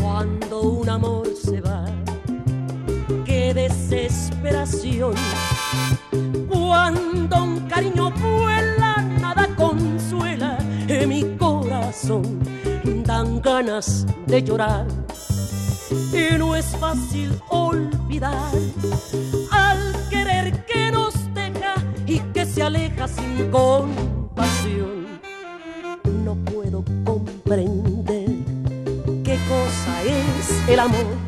Cuando un amor se va, qué desesperación. Cuando un cariño vuela, nada consuela en mi corazón. Dan ganas de llorar es fácil olvidar al querer que nos deja y que se aleja sin compasión. No puedo comprender qué cosa es el amor.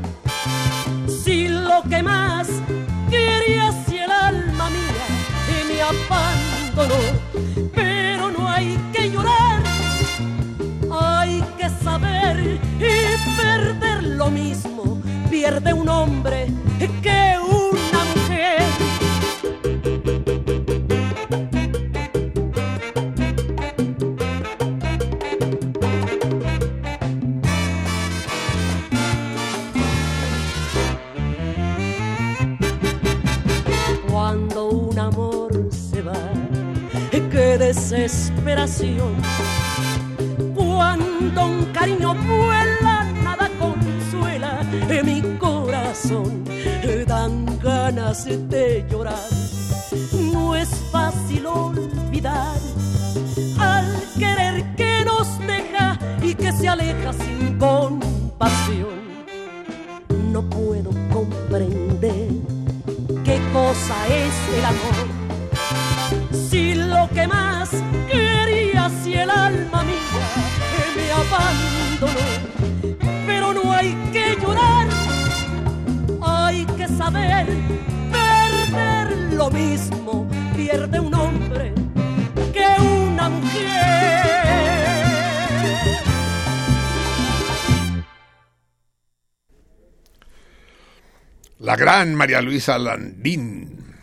María Luisa Landín,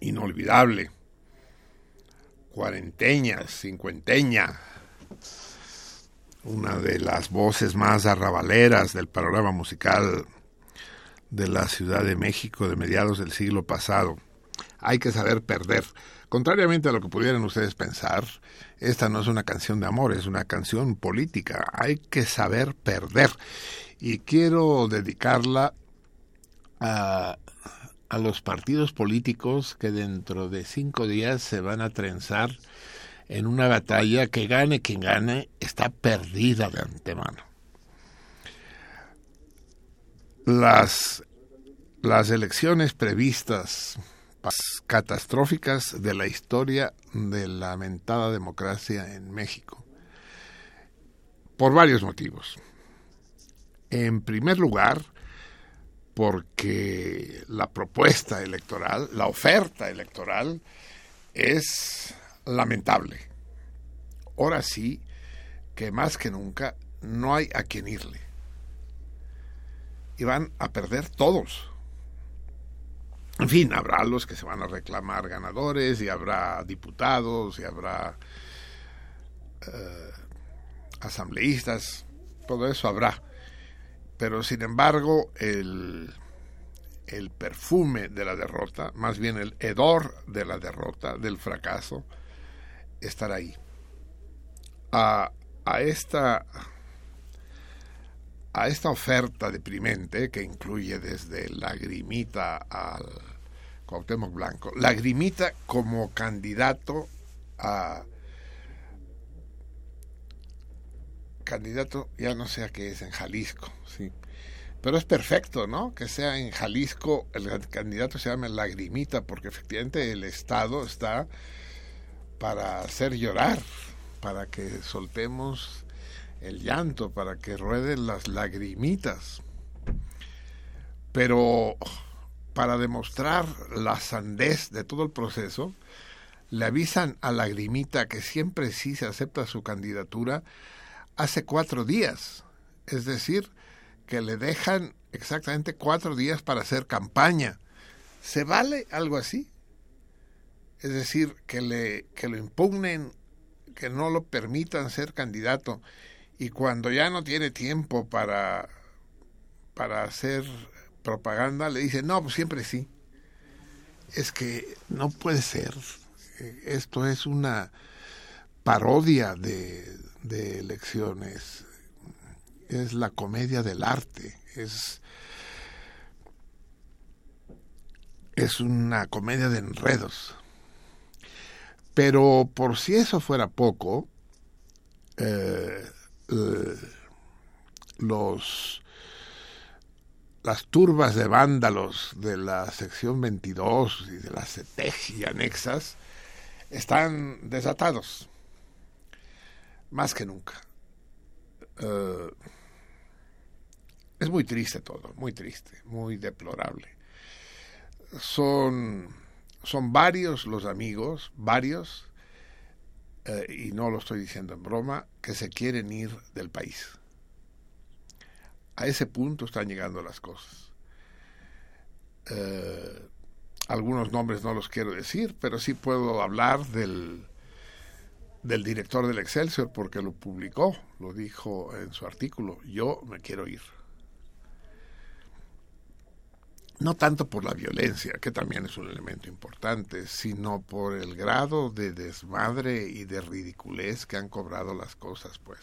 inolvidable, cuarenteña, cincuenteña, una de las voces más arrabaleras del panorama musical de la Ciudad de México de mediados del siglo pasado. Hay que saber perder. Contrariamente a lo que pudieran ustedes pensar, esta no es una canción de amor, es una canción política. Hay que saber perder. Y quiero dedicarla a, a los partidos políticos que dentro de cinco días se van a trenzar en una batalla que gane quien gane, está perdida de antemano. Las, las elecciones previstas catastróficas de la historia de la lamentada democracia en México, por varios motivos. En primer lugar, porque la propuesta electoral, la oferta electoral, es lamentable. Ahora sí que más que nunca no hay a quien irle. Y van a perder todos. En fin, habrá los que se van a reclamar ganadores y habrá diputados y habrá eh, asambleístas, todo eso habrá. Pero sin embargo, el, el perfume de la derrota, más bien el hedor de la derrota, del fracaso, estar ahí. A, a esta a esta oferta deprimente que incluye desde Lagrimita al Cuauhtémoc Blanco, Lagrimita como candidato a candidato, ya no sé a qué es, en Jalisco, sí. Pero es perfecto, ¿no? Que sea en Jalisco, el candidato se llame Lagrimita, porque efectivamente el Estado está para hacer llorar, para que soltemos el llanto, para que rueden las lagrimitas. Pero para demostrar la sandez de todo el proceso, le avisan a Lagrimita que siempre sí se acepta su candidatura hace cuatro días. Es decir, que le dejan exactamente cuatro días para hacer campaña. ¿Se vale algo así? es decir, que, le, que lo impugnen, que no lo permitan ser candidato, y cuando ya no tiene tiempo para, para hacer propaganda, le dicen, no, pues siempre sí. Es que no puede ser. Esto es una parodia de, de elecciones. Es la comedia del arte. Es, es una comedia de enredos. Pero por si eso fuera poco, eh, los las turbas de vándalos de la sección 22 y de la CETEG y anexas están desatados, más que nunca. Eh, es muy triste todo, muy triste, muy deplorable. Son son varios los amigos, varios, eh, y no lo estoy diciendo en broma, que se quieren ir del país. A ese punto están llegando las cosas. Eh, algunos nombres no los quiero decir, pero sí puedo hablar del, del director del Excelsior porque lo publicó, lo dijo en su artículo, yo me quiero ir no tanto por la violencia, que también es un elemento importante, sino por el grado de desmadre y de ridiculez que han cobrado las cosas, pues,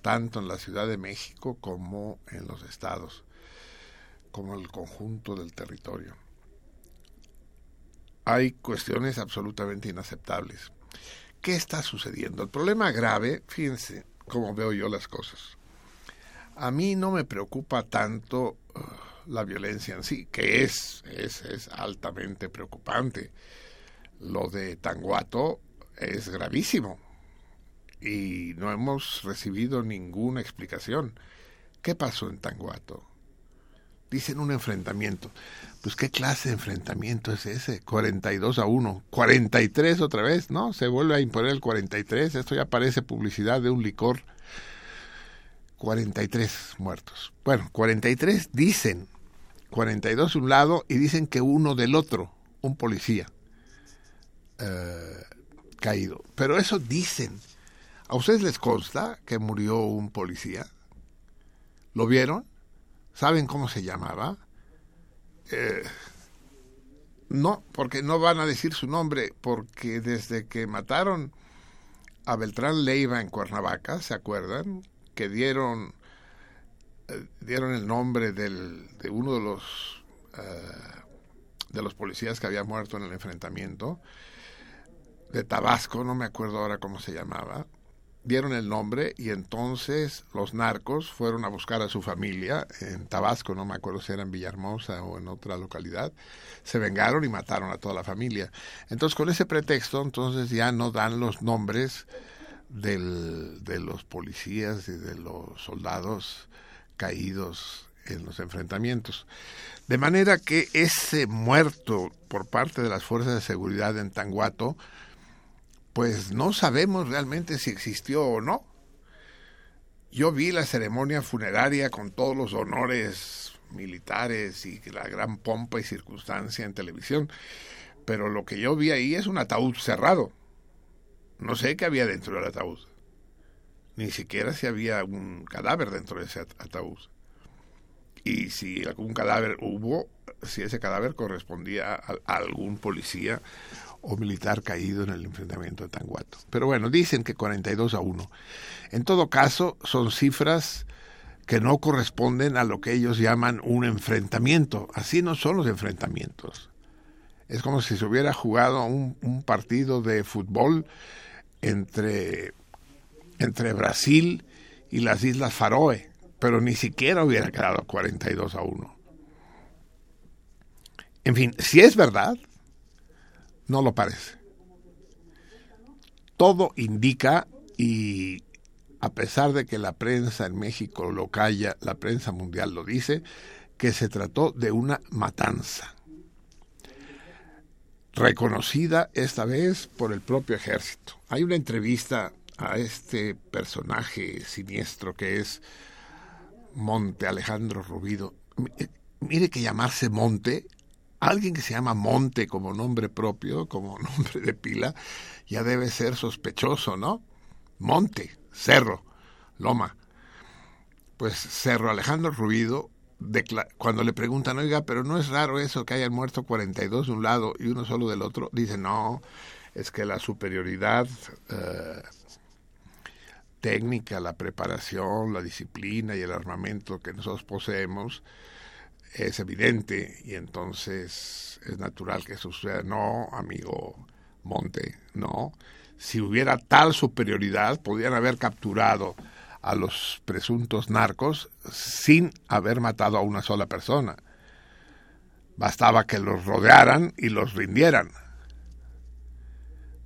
tanto en la Ciudad de México como en los estados, como el conjunto del territorio. Hay cuestiones absolutamente inaceptables. ¿Qué está sucediendo? El problema grave, fíjense cómo veo yo las cosas. A mí no me preocupa tanto... Uh, la violencia en sí, que es, es, es altamente preocupante. Lo de Tanguato es gravísimo y no hemos recibido ninguna explicación. ¿Qué pasó en Tanguato? Dicen un enfrentamiento. Pues qué clase de enfrentamiento es ese? 42 a 1. 43 otra vez, ¿no? Se vuelve a imponer el 43. Esto ya parece publicidad de un licor. 43 muertos. Bueno, 43 dicen 42 de un lado y dicen que uno del otro, un policía eh, caído. Pero eso dicen. ¿A ustedes les consta que murió un policía? ¿Lo vieron? ¿Saben cómo se llamaba? Eh, no, porque no van a decir su nombre, porque desde que mataron a Beltrán Leiva en Cuernavaca, ¿se acuerdan? Que dieron, eh, dieron el nombre del, de uno de los, eh, de los policías que había muerto en el enfrentamiento, de Tabasco, no me acuerdo ahora cómo se llamaba, dieron el nombre y entonces los narcos fueron a buscar a su familia en Tabasco, no me acuerdo si era en Villahermosa o en otra localidad, se vengaron y mataron a toda la familia. Entonces con ese pretexto entonces ya no dan los nombres del, de los policías y de los soldados caídos en los enfrentamientos. De manera que ese muerto por parte de las fuerzas de seguridad en Tanguato, pues no sabemos realmente si existió o no. Yo vi la ceremonia funeraria con todos los honores militares y la gran pompa y circunstancia en televisión, pero lo que yo vi ahí es un ataúd cerrado. No sé qué había dentro del ataúd. Ni siquiera si había un cadáver dentro de ese ataúd. Y si algún cadáver hubo, si ese cadáver correspondía a, algún policía o militar caído en el enfrentamiento de Tanguato. Pero bueno, dicen que 42 a 1. En todo caso, son cifras que no corresponden a lo que ellos llaman un enfrentamiento. Así no son los enfrentamientos. Es como si se hubiera jugado un, partido de fútbol entre, entre Brasil y las Islas Faroe, pero ni siquiera hubiera quedado 42 a 1. En fin, si es verdad, no lo parece. Todo indica, y a pesar de que la prensa en México lo calla, la prensa mundial lo dice, que se trató de una matanza. Reconocida esta vez por el propio ejército. Hay una entrevista a este personaje siniestro que es Monte Alejandro Rubido. Mire que llamarse Monte alguien que se llama Monte como nombre propio, como nombre de pila, ya debe ser sospechoso, ¿no? Monte, cerro, loma. Pues Cerro Alejandro Rubido, cuando le preguntan, oiga, pero no es raro eso que hayan muerto 42 de un lado y uno solo del otro, dice, no, es que la superioridad eh, técnica, la preparación, la disciplina y el armamento que nosotros poseemos, es evidente y entonces es natural que suceda. No, amigo Monte, no. Si hubiera tal superioridad, podrían haber capturado a los presuntos narcos sin haber matado a una sola persona. Bastaba que los rodearan y los rindieran.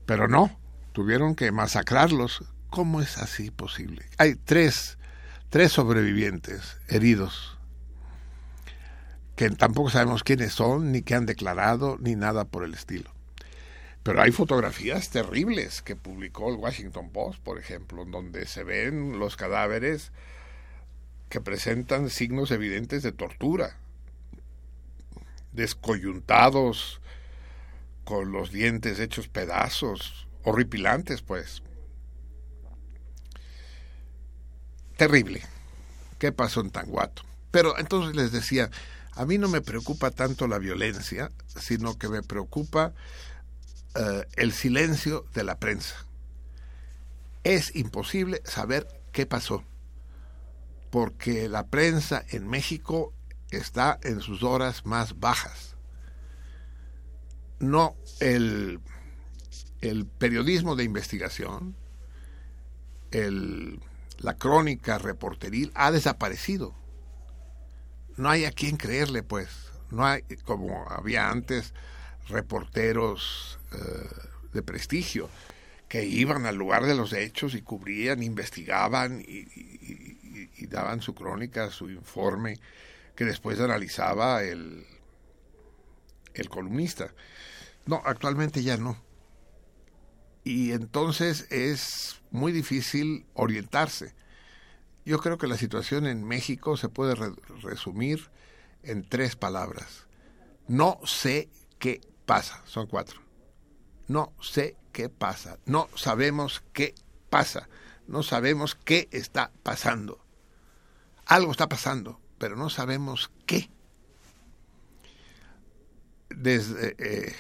Pero no, tuvieron que masacrarlos. ¿Cómo es así posible? Hay tres, tres sobrevivientes heridos que tampoco sabemos quiénes son, ni qué han declarado, ni nada por el estilo. Pero hay fotografías terribles que publicó el Washington Post, por ejemplo, en donde se ven los cadáveres que presentan signos evidentes de tortura, descoyuntados, con los dientes hechos pedazos, horripilantes, pues. Terrible. ¿Qué pasó en Tanguato? Pero entonces les decía, a mí no me preocupa tanto la violencia, sino que me preocupa eh, el silencio de la prensa. Es imposible saber qué pasó, porque la prensa en México está en sus horas más bajas. No el, periodismo de investigación, la crónica reporteril ha desaparecido no hay a quien creerle, pues. No hay, como había antes, reporteros eh, de prestigio que iban al lugar de los hechos y cubrían, investigaban y, daban su crónica, su informe, que después analizaba el, el columnista. No, actualmente ya no. Y entonces es muy difícil orientarse. Yo creo que la situación en México se puede resumir en tres palabras. No sé qué pasa. Son cuatro. No sé qué pasa. No sabemos qué pasa. No sabemos qué está pasando. Algo está pasando, pero no sabemos qué. Desde eh,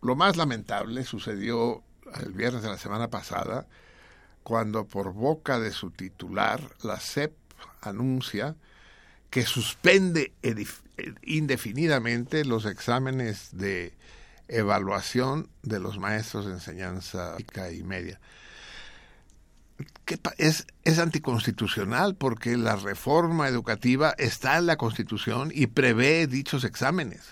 lo más lamentable sucedió el viernes de la semana pasada, cuando por boca de su titular, la CEP anuncia que suspende indefinidamente los exámenes de evaluación de los maestros de enseñanza y media. Es, es anticonstitucional porque la reforma educativa está en la Constitución y prevé dichos exámenes.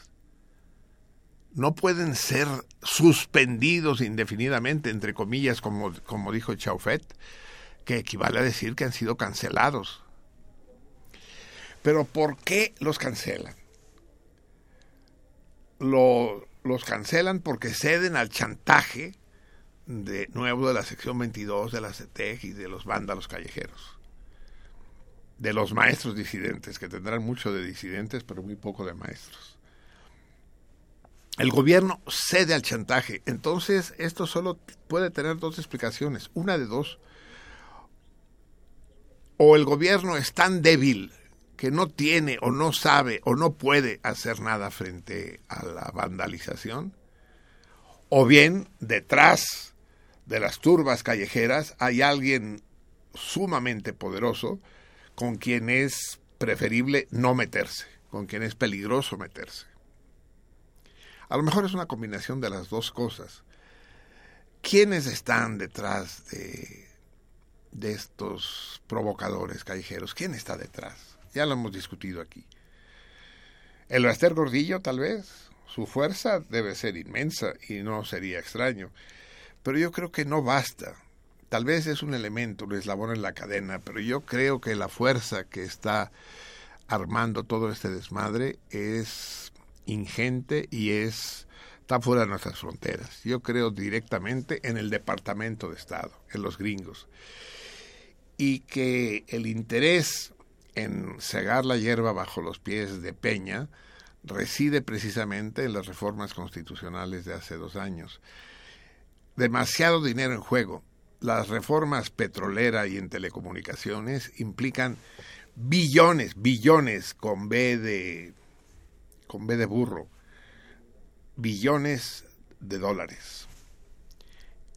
No pueden ser suspendidos indefinidamente, entre comillas, como, como dijo Chaufet, que equivale a decir que han sido cancelados. Pero ¿por qué los cancelan? los cancelan porque ceden al chantaje de nuevo de la sección 22 de la CETEG y de los vándalos callejeros. De los maestros disidentes, que tendrán mucho de disidentes, pero muy poco de maestros. El gobierno cede al chantaje. Entonces, esto solo puede tener dos explicaciones. Una de dos. O el gobierno es tan débil que no tiene o no sabe o no puede hacer nada frente a la vandalización, o bien detrás de las turbas callejeras hay alguien sumamente poderoso con quien es preferible no meterse, con quien es peligroso meterse. A lo mejor es una combinación de las dos cosas. ¿Quiénes están detrás de, estos provocadores callejeros? ¿Quién está detrás? Ya lo hemos discutido aquí. El Baster Gordillo, tal vez, su fuerza debe ser inmensa y no sería extraño. Pero yo creo que no basta. Tal vez es un elemento, un eslabón en la cadena, pero yo creo que la fuerza que está armando todo este desmadre es ingente y es está fuera de nuestras fronteras. Yo creo directamente en el Departamento de Estado, en los gringos. Y que el interés en cegar la hierba bajo los pies de Peña reside precisamente en las reformas constitucionales de hace dos años. Demasiado dinero en juego. Las reformas petrolera y en telecomunicaciones implican billones, billones con B de con B de burro, billones de dólares.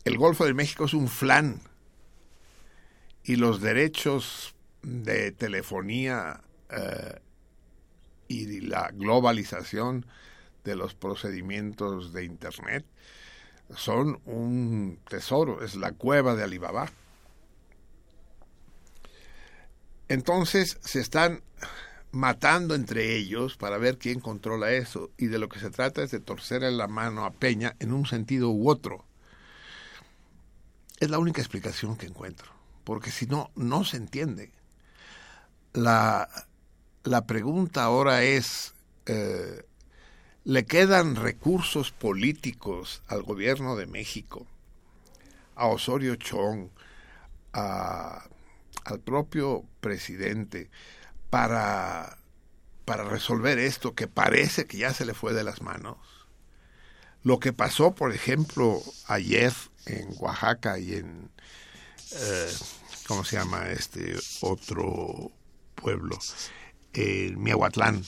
El Golfo de México es un flan y los derechos de telefonía eh, y la globalización de los procedimientos de Internet son un tesoro, es la cueva de Alibaba. Entonces se están matando entre ellos para ver quién controla eso y de lo que se trata es de torcerle la mano a Peña en un sentido u otro. Es la única explicación que encuentro, porque si no, no se entiende la, la pregunta ahora es, eh, ¿le quedan recursos políticos al gobierno de México, a Osorio Chong, a, al propio presidente, para, para resolver esto que parece que ya se le fue de las manos? Lo que pasó, por ejemplo, ayer en Oaxaca y en, eh, ¿cómo se llama este otro pueblo, el Miahuatlán,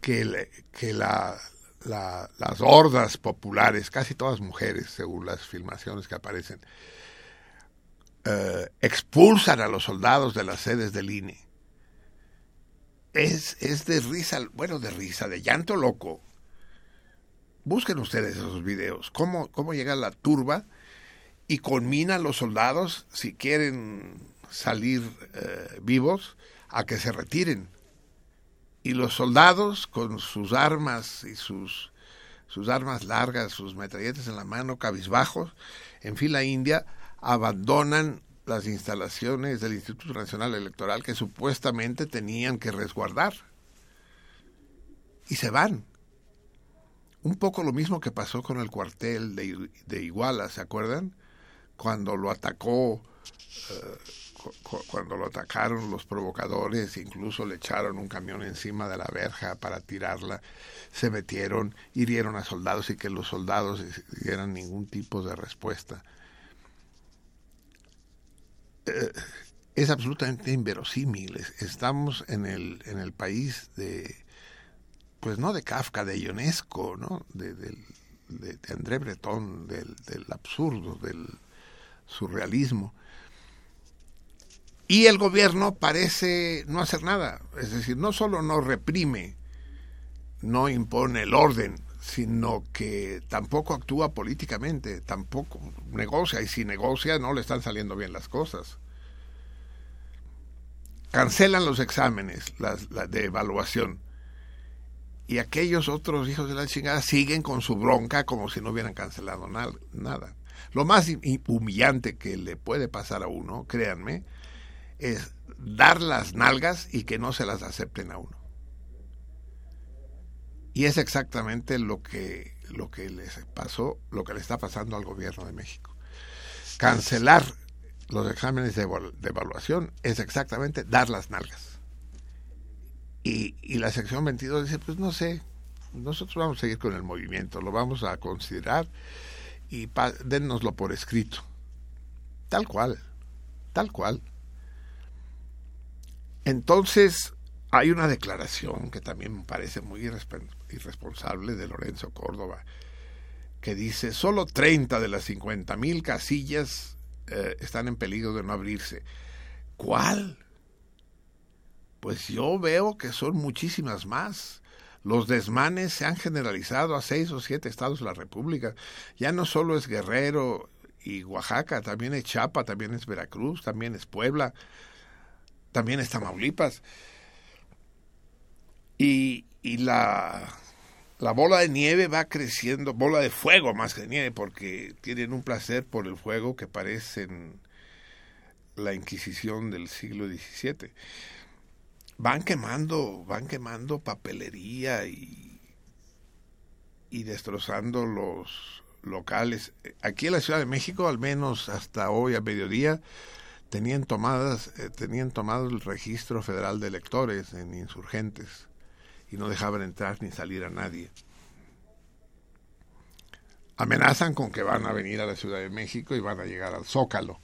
que, que la, las hordas populares, casi todas mujeres, según las filmaciones que aparecen, eh, expulsan a los soldados de las sedes del INE. Es, es de risa, bueno, de risa, de llanto loco. Busquen ustedes esos videos, cómo, cómo llega la turba y conmina a los soldados si quieren salir eh, vivos a que se retiren. Y los soldados con sus armas y sus, sus armas largas, sus metralletas en la mano, cabizbajos, en fila india, abandonan las instalaciones del Instituto Nacional Electoral que supuestamente tenían que resguardar. Y se van. Un poco lo mismo que pasó con el cuartel de, de Iguala, ¿se acuerdan? Cuando lo atacó eh, cuando lo atacaron los provocadores, incluso le echaron un camión encima de la verja para tirarla, se metieron, hirieron a soldados y que los soldados dieran ningún tipo de respuesta. Eh, es absolutamente inverosímil. Estamos en el, en el país de, pues no de Kafka, de Ionesco, ¿no? De, de, André Breton, del, del absurdo, del surrealismo. Y el gobierno parece no hacer nada, es decir, no solo no reprime, no impone el orden, sino que tampoco actúa políticamente, tampoco negocia, y si negocia no le están saliendo bien las cosas cancelan los exámenes las, de evaluación y aquellos otros hijos de la chingada siguen con su bronca como si no hubieran cancelado nada. Lo más humillante que le puede pasar a uno, créanme, es dar las nalgas y que no se las acepten a uno. Y es exactamente lo que, lo que les pasó, lo que le está pasando al gobierno de México. Cancelar los exámenes de, evaluación es exactamente dar las nalgas. Y, y, la sección 22 dice, pues no sé, nosotros vamos a seguir con el movimiento, lo vamos a considerar y dennoslo por escrito. Tal cual, tal cual. Entonces, hay una declaración que también me parece muy irresponsable de Lorenzo Córdoba, que dice, solo 30 de las 50 mil casillas eh, están en peligro de no abrirse. ¿Cuál? Pues yo veo que son muchísimas más. Los desmanes se han generalizado a seis o siete estados de la República. Ya no solo es Guerrero y Oaxaca, también es Chiapas, también es Veracruz, también es Puebla, también es Tamaulipas. Y, y la la bola de nieve va creciendo, bola de fuego más que nieve, porque tienen un placer por el fuego que parecen la Inquisición del siglo XVII. Van quemando, van quemando papelería y, y destrozando los locales. Aquí en la Ciudad de México, al menos hasta hoy a mediodía, tenían tomadas, eh, tenían tomado el registro federal de electores en insurgentes y no dejaban entrar ni salir a nadie. Amenazan con que van a venir a la Ciudad de México y van a llegar al Zócalo.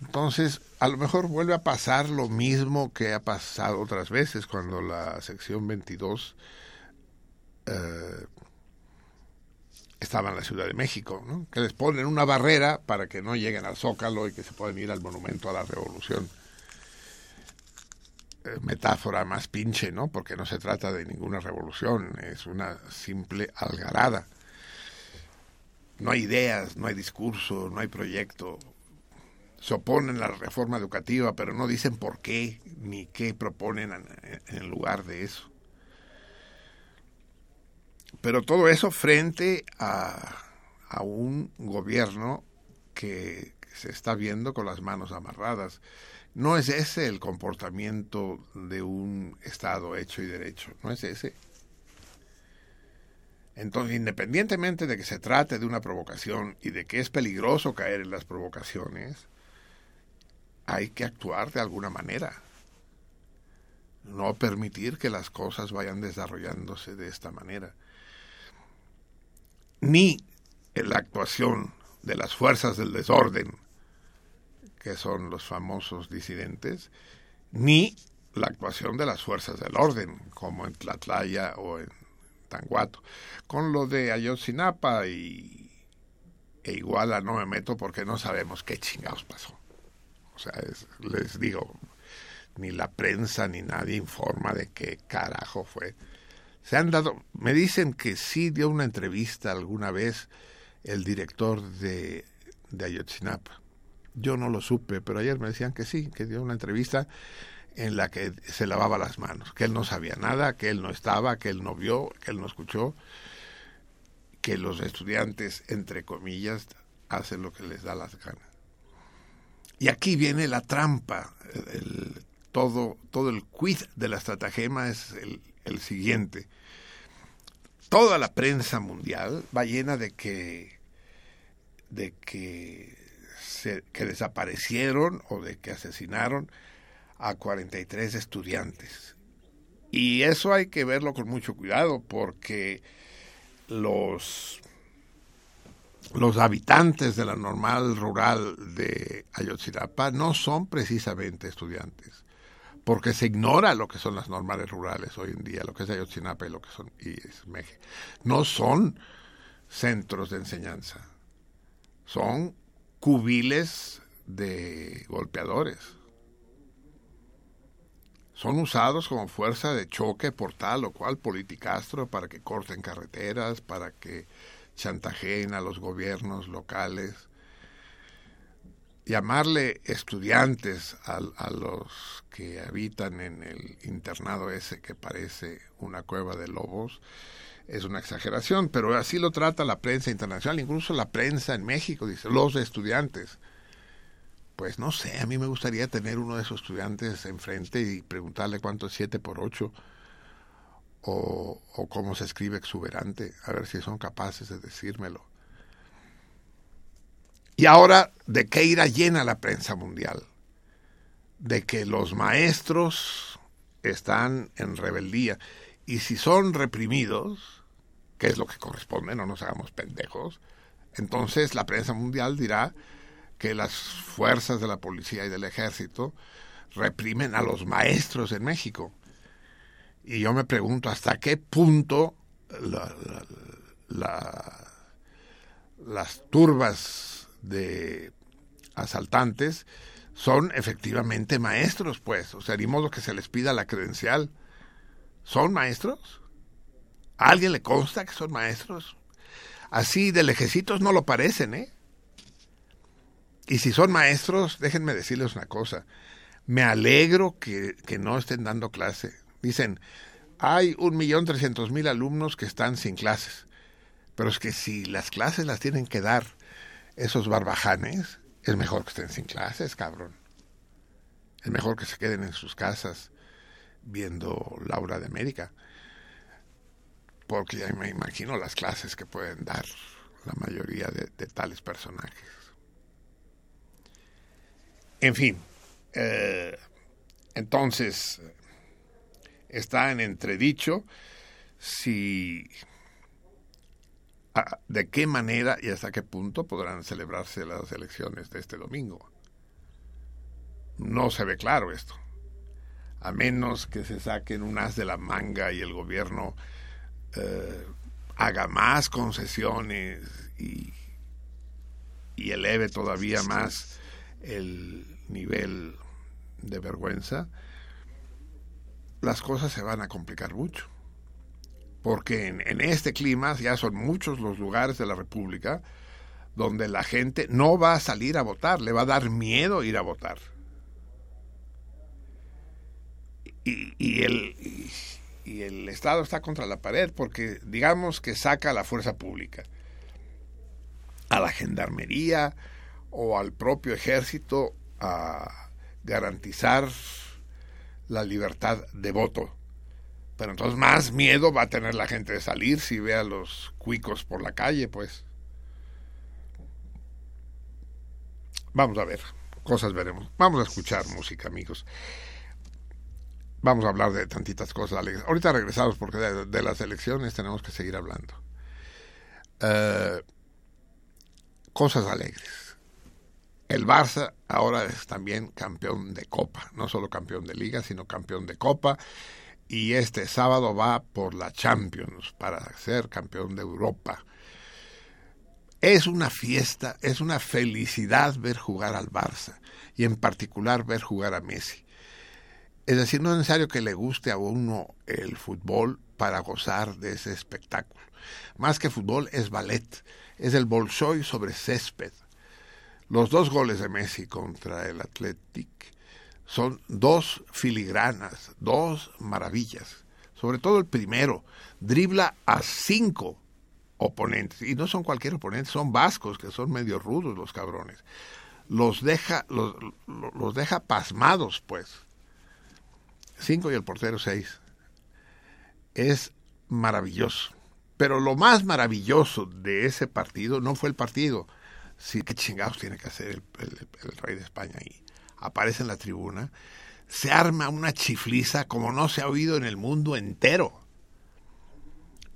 Entonces, a lo mejor vuelve a pasar lo mismo que ha pasado otras veces cuando la sección 22 eh, estaba en la Ciudad de México, que les ponen una barrera para que no lleguen al Zócalo y que se puedan ir al Monumento a la Revolución. Metáfora más pinche, ¿no? Porque no se trata de ninguna revolución, es una simple algarada. No hay ideas, no hay discurso, no hay proyecto. Se oponen a la reforma educativa, pero no dicen por qué ni qué proponen en lugar de eso. Pero todo eso frente a, a un gobierno que se está viendo con las manos amarradas no es ese el comportamiento de un Estado hecho y derecho, no es ese. Entonces, independientemente de que se trate de una provocación y de que es peligroso caer en las provocaciones, hay que actuar de alguna manera. No permitir que las cosas vayan desarrollándose de esta manera. Ni la actuación de las fuerzas del desorden que son los famosos disidentes, ni la actuación de las fuerzas del orden, como en Tlatlaya o en Tanguato. Con lo de Ayotzinapa y, e Iguala no me meto porque no sabemos qué chingados pasó. O sea, les digo, ni la prensa ni nadie informa de qué carajo fue. Se han dado, me dicen que sí dio una entrevista alguna vez el director de, de Ayotzinapa yo no lo supe, pero ayer me decían que sí, que dio una entrevista en la que se lavaba las manos, que él no sabía nada, que él no estaba, que él no vio, que él no escuchó, que los estudiantes, entre comillas, hacen lo que les da las ganas. Y aquí viene la trampa, todo, todo el quid de la estratagema es el, el siguiente. Toda la prensa mundial va llena de que, de que se, que desaparecieron o de que asesinaron a 43 estudiantes. Y eso hay que verlo con mucho cuidado porque los, los habitantes de la normal rural de Ayotzinapa no son precisamente estudiantes, porque se ignora lo que son las normales rurales hoy en día, lo que es Ayotzinapa y lo que son y es Meje. No son centros de enseñanza, son cubiles de golpeadores son usados como fuerza de choque por tal o cual politicastro para que corten carreteras, para que chantajeen a los gobiernos locales. Llamarle estudiantes a, los que habitan en el internado ese que parece una cueva de lobos es una exageración, pero así lo trata la prensa internacional, incluso la prensa en México, dice, los estudiantes pues no sé, a mí me gustaría tener uno de esos estudiantes enfrente y preguntarle cuánto es 7 por 8 o, o cómo se escribe exuberante, a ver si son capaces de decírmelo. Y ahora, ¿de qué irá llena la prensa mundial? De que los maestros están en rebeldía. Y si son reprimidos, que es lo que corresponde, no nos hagamos pendejos, entonces la prensa mundial dirá que las fuerzas de la policía y del ejército reprimen a los maestros en México. Y yo me pregunto hasta qué punto las turbas de asaltantes son efectivamente maestros, pues. O sea, ni modo que se les pida la credencial. ¿Son maestros? ¿A alguien le consta que son maestros? Así de lejecitos no lo parecen, ¿eh? Y si son maestros, déjenme decirles una cosa. Me alegro que, no estén dando clase. Dicen, hay un millón trescientos mil alumnos que están sin clases. Pero es que si las clases las tienen que dar esos barbajanes, es mejor que estén sin clases, cabrón. Es mejor que se queden en sus casas viendo Laura de América. Porque ya me imagino las clases que pueden dar la mayoría de tales personajes. En fin, eh, entonces está en entredicho si de qué manera y hasta qué punto podrán celebrarse las elecciones de este domingo. No se ve claro esto, a menos que se saquen un as de la manga y el gobierno eh, haga más concesiones y, y eleve todavía más el nivel de vergüenza, las cosas se van a complicar mucho. Porque en, este clima ya son muchos los lugares de la República donde la gente no va a salir a votar, le va a dar miedo ir a votar. Y, el, y el Estado está contra la pared porque digamos que saca a la fuerza pública, a la gendarmería, o al propio ejército a garantizar la libertad de voto. Pero entonces más miedo va a tener la gente de salir si ve a los cuicos por la calle, pues. Vamos a ver, cosas veremos. Vamos a escuchar música, amigos. Vamos a hablar de tantitas cosas. Ahorita regresamos porque de, las elecciones tenemos que seguir hablando. Eh, cosas alegres. El Barça ahora es también campeón de Copa, no solo campeón de Liga, sino campeón de Copa. Y este sábado va por la Champions para ser campeón de Europa. Es una fiesta, es una felicidad ver jugar al Barça y en particular ver jugar a Messi. Es decir, no es necesario que le guste a uno el fútbol para gozar de ese espectáculo. Más que fútbol es ballet, es el Bolshoi sobre césped los dos goles de Messi contra el Athletic son dos filigranas, dos maravillas. Sobre todo el primero, dribla a cinco oponentes. Y no son cualquier oponente, son vascos, que son medio rudos los cabrones. Los deja, los, los deja pasmados, pues. Cinco y el portero seis. Es maravilloso. Pero lo más maravilloso de ese partido no fue el partido, Sí, qué chingados tiene que hacer el, rey de España ahí. Aparece en la tribuna, se arma una chifliza como no se ha oído en el mundo entero.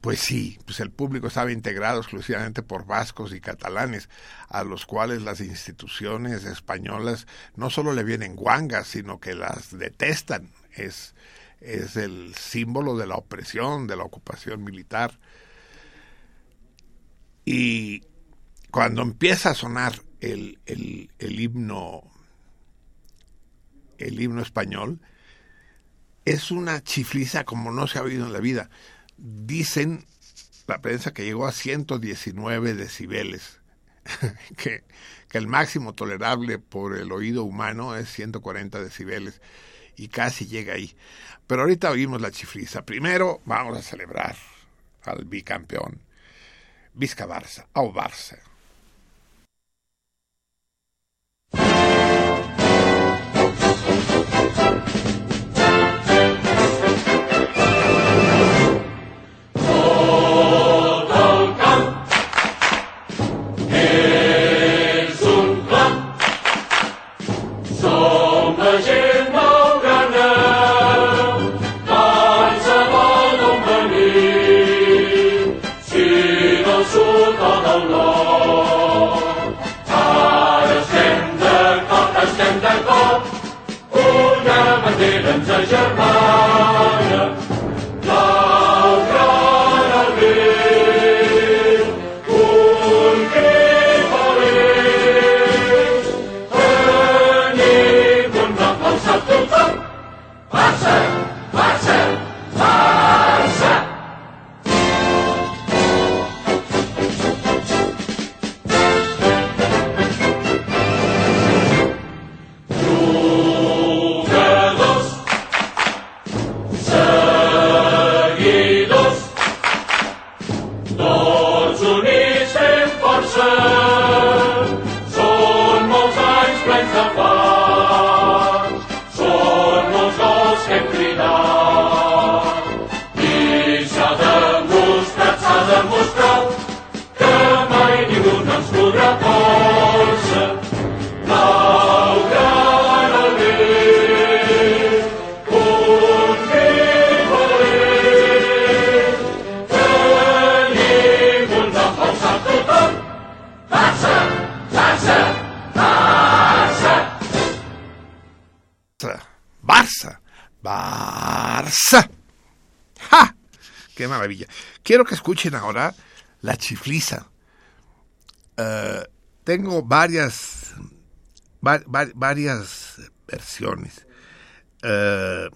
Pues sí, pues el público estaba integrado exclusivamente por vascos y catalanes, a los cuales las instituciones españolas no solo le vienen guangas, sino que las detestan. Es, es el símbolo de la opresión, de la ocupación militar. Y cuando empieza a sonar el, el, el himno el himno español, es una chifliza como no se ha oído en la vida. Dicen la prensa que llegó a 119 decibeles, que, el máximo tolerable por el oído humano es 140 decibeles y casi llega ahí. Pero ahorita oímos la chifliza. Primero vamos a celebrar al bicampeón, Vizca Barça, au Barça. Barça, Quiero que escuchen ahora la chifliza. Eh, tengo varias, va- va- varias versiones. Eh,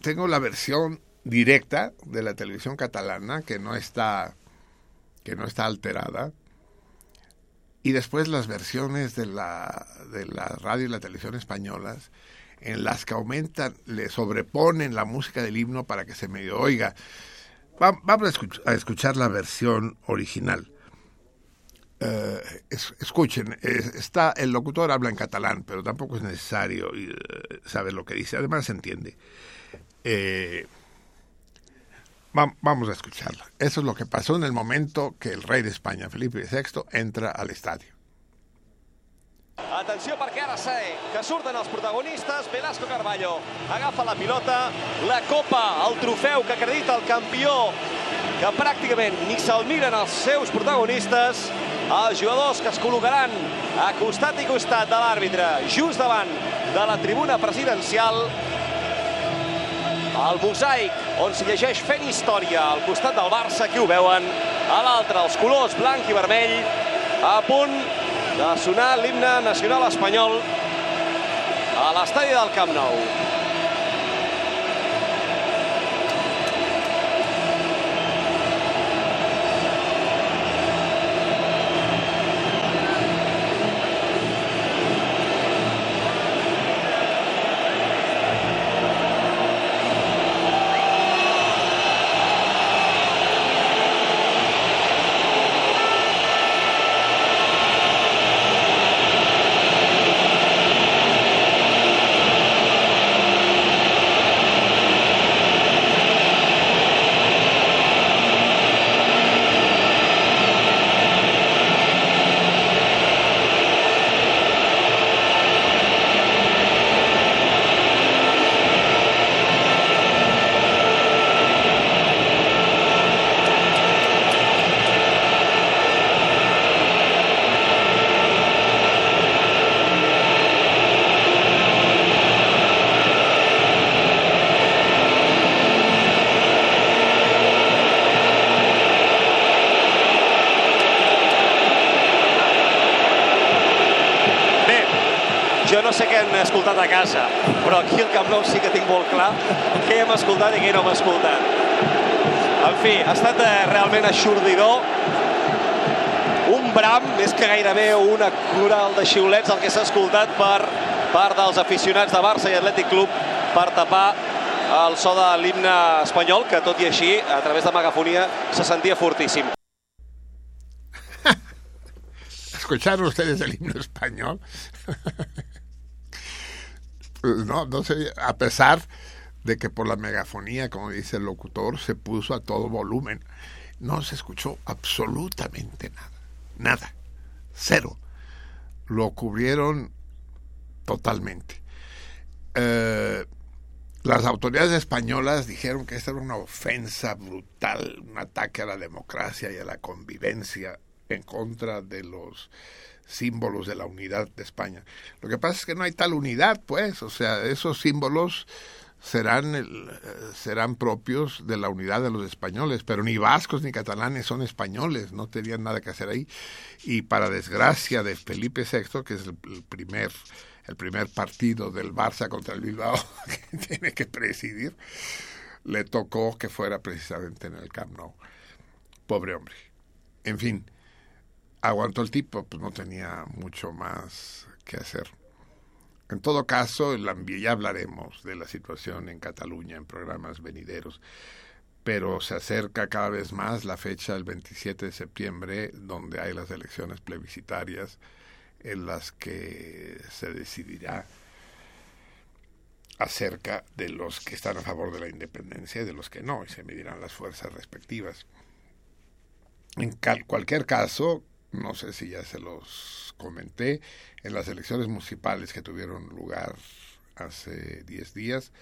tengo la versión directa de la televisión catalana que no está que no está alterada y después las versiones de la, de la radio y la televisión españolas en las que aumentan, le sobreponen la música del himno para que se medio oiga. Va- vamos a, escuch- a escuchar la versión original. Eh, es- escuchen, es- está el locutor habla en catalán, pero tampoco es necesario eh, saber lo que dice. Además se entiende. Eh, va- vamos a escucharla. Eso es lo que pasó en el momento que el rei d'Espanya, Felipe VI, entra al estadio. Atenció perquè ara sé que surten els protagonistes. Velasco Carballo agafa la pilota, la copa, el trofeu que acredita el campió, que pràcticament ni se'l miren els seus protagonistes. Els jugadors que es col·locaran a costat i costat de l'àrbitre, just davant de la tribuna presidencial. El mosaic on s'hi llegeix fent història al costat del Barça, aquí ho veuen. A l'altre, els colors blanc i vermell, a punt de sonar l'himne nacional espanyol a l'estadi del Camp Nou. Han escoltat a casa, però aquí al Camp Nou sí que tinc molt clar què hem escoltat i què no hem escoltat. En fi, ha estat eh, realment aixordidor. Un bram, més que gairebé una coral de xiulets, el que s'ha escoltat per part dels aficionats de Barça i Atlètic Club per tapar el so de l'himne espanyol, que tot i així, a través de megafonia, se sentia fortíssim. ¿Escucharon ustedes el himno español? Pues no, no sé, a pesar de que por la megafonía, como dice el locutor, se puso a todo volumen, no se escuchó absolutamente nada, nada, cero. Lo cubrieron totalmente. Eh, las autoridades españolas dijeron que esta era una ofensa brutal, un ataque a la democracia y a la convivencia en contra de los símbolos de la unidad de España. Lo que pasa es que no hay tal unidad, pues, o sea, esos símbolos serán el, serán propios de la unidad de los españoles, pero ni vascos ni catalanes son españoles, no tenían nada que hacer ahí. Y para desgracia de Felipe VI, que es el, primer el primer partido del Barça contra el Bilbao que tiene que presidir, le tocó que fuera precisamente en el Camp. Pobre hombre. En fin, aguantó el tipo, pues no tenía mucho más que hacer. En todo caso, ya hablaremos de la situación en Cataluña en programas venideros, pero se acerca cada vez más la fecha del 27 de septiembre, donde hay las elecciones plebiscitarias en las que se decidirá acerca de los que están a favor de la independencia y de los que no, y se medirán las fuerzas respectivas. En cualquier caso, no sé si ya se los comenté, en las elecciones municipales que tuvieron lugar hace 10 días,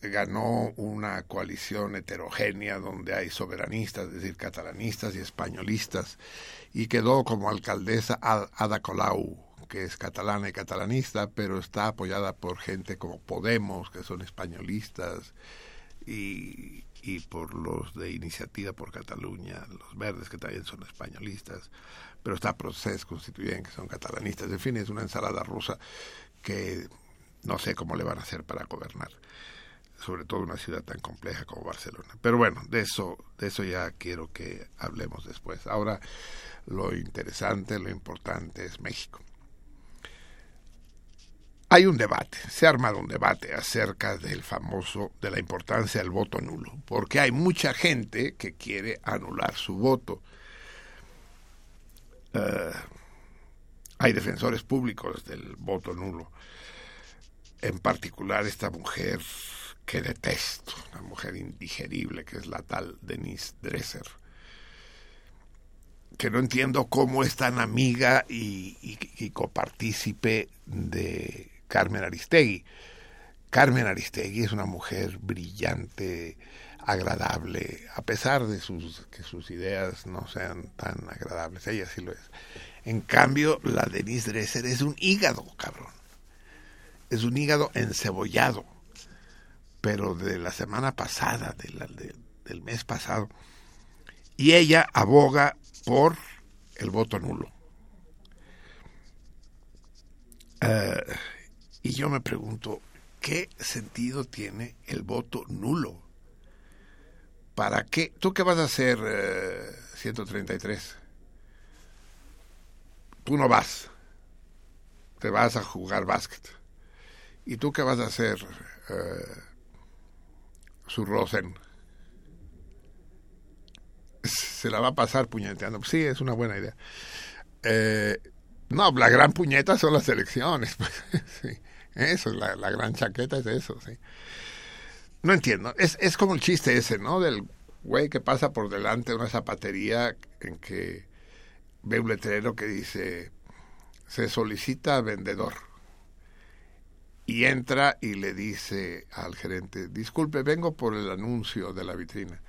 ganó una coalición heterogénea donde hay soberanistas, es decir, catalanistas y españolistas, y quedó como alcaldesa Ada Colau, que es catalana y catalanista, pero está apoyada por gente como Podemos, que son españolistas, y, y por los de Iniciativa por Cataluña, los verdes, que también son españolistas, pero está Proces Constituyente, que son catalanistas. En fin, es una ensalada rusa que no sé cómo le van a hacer para gobernar sobre todo una ciudad tan compleja como Barcelona. Pero bueno, de eso, de eso ya quiero que hablemos después. Ahora lo interesante, lo importante es México. Hay un debate, se ha armado un debate acerca del famoso, de la importancia del voto nulo, porque hay mucha gente que quiere anular su voto. Uh, hay defensores públicos del voto nulo. En particular esta mujer que detesto, una mujer indigerible que es la tal Denise Dresser que no entiendo cómo es tan amiga y, y, y copartícipe de Carmen Aristegui. Carmen Aristegui es una mujer brillante, agradable, a pesar de sus, que sus ideas no sean tan agradables, ella sí lo es. En cambio, la Denise Dresser es un hígado, cabrón. Es un hígado encebollado. Pero de la semana pasada, del mes pasado. Y ella aboga por el voto nulo. Uh, y yo me pregunto, ¿qué sentido tiene el voto nulo? ¿Para qué? ¿Tú qué vas a hacer, uh, 133? Tú no vas. Te vas a jugar básquet. ¿Y tú qué vas a hacer, uh, su Rosen? se la va a pasar puñeteando. Sí, es una buena idea. Eh, no, la gran puñeta son las elecciones. Pues, sí. Eso, la, la, gran chaqueta es eso, sí. No entiendo. Es, es como el chiste ese, ¿no? Del güey que pasa por delante de una zapatería en que ve un letrero que dice se solicita vendedor. Y entra y le dice al gerente, disculpe, vengo por el anuncio de la vitrina.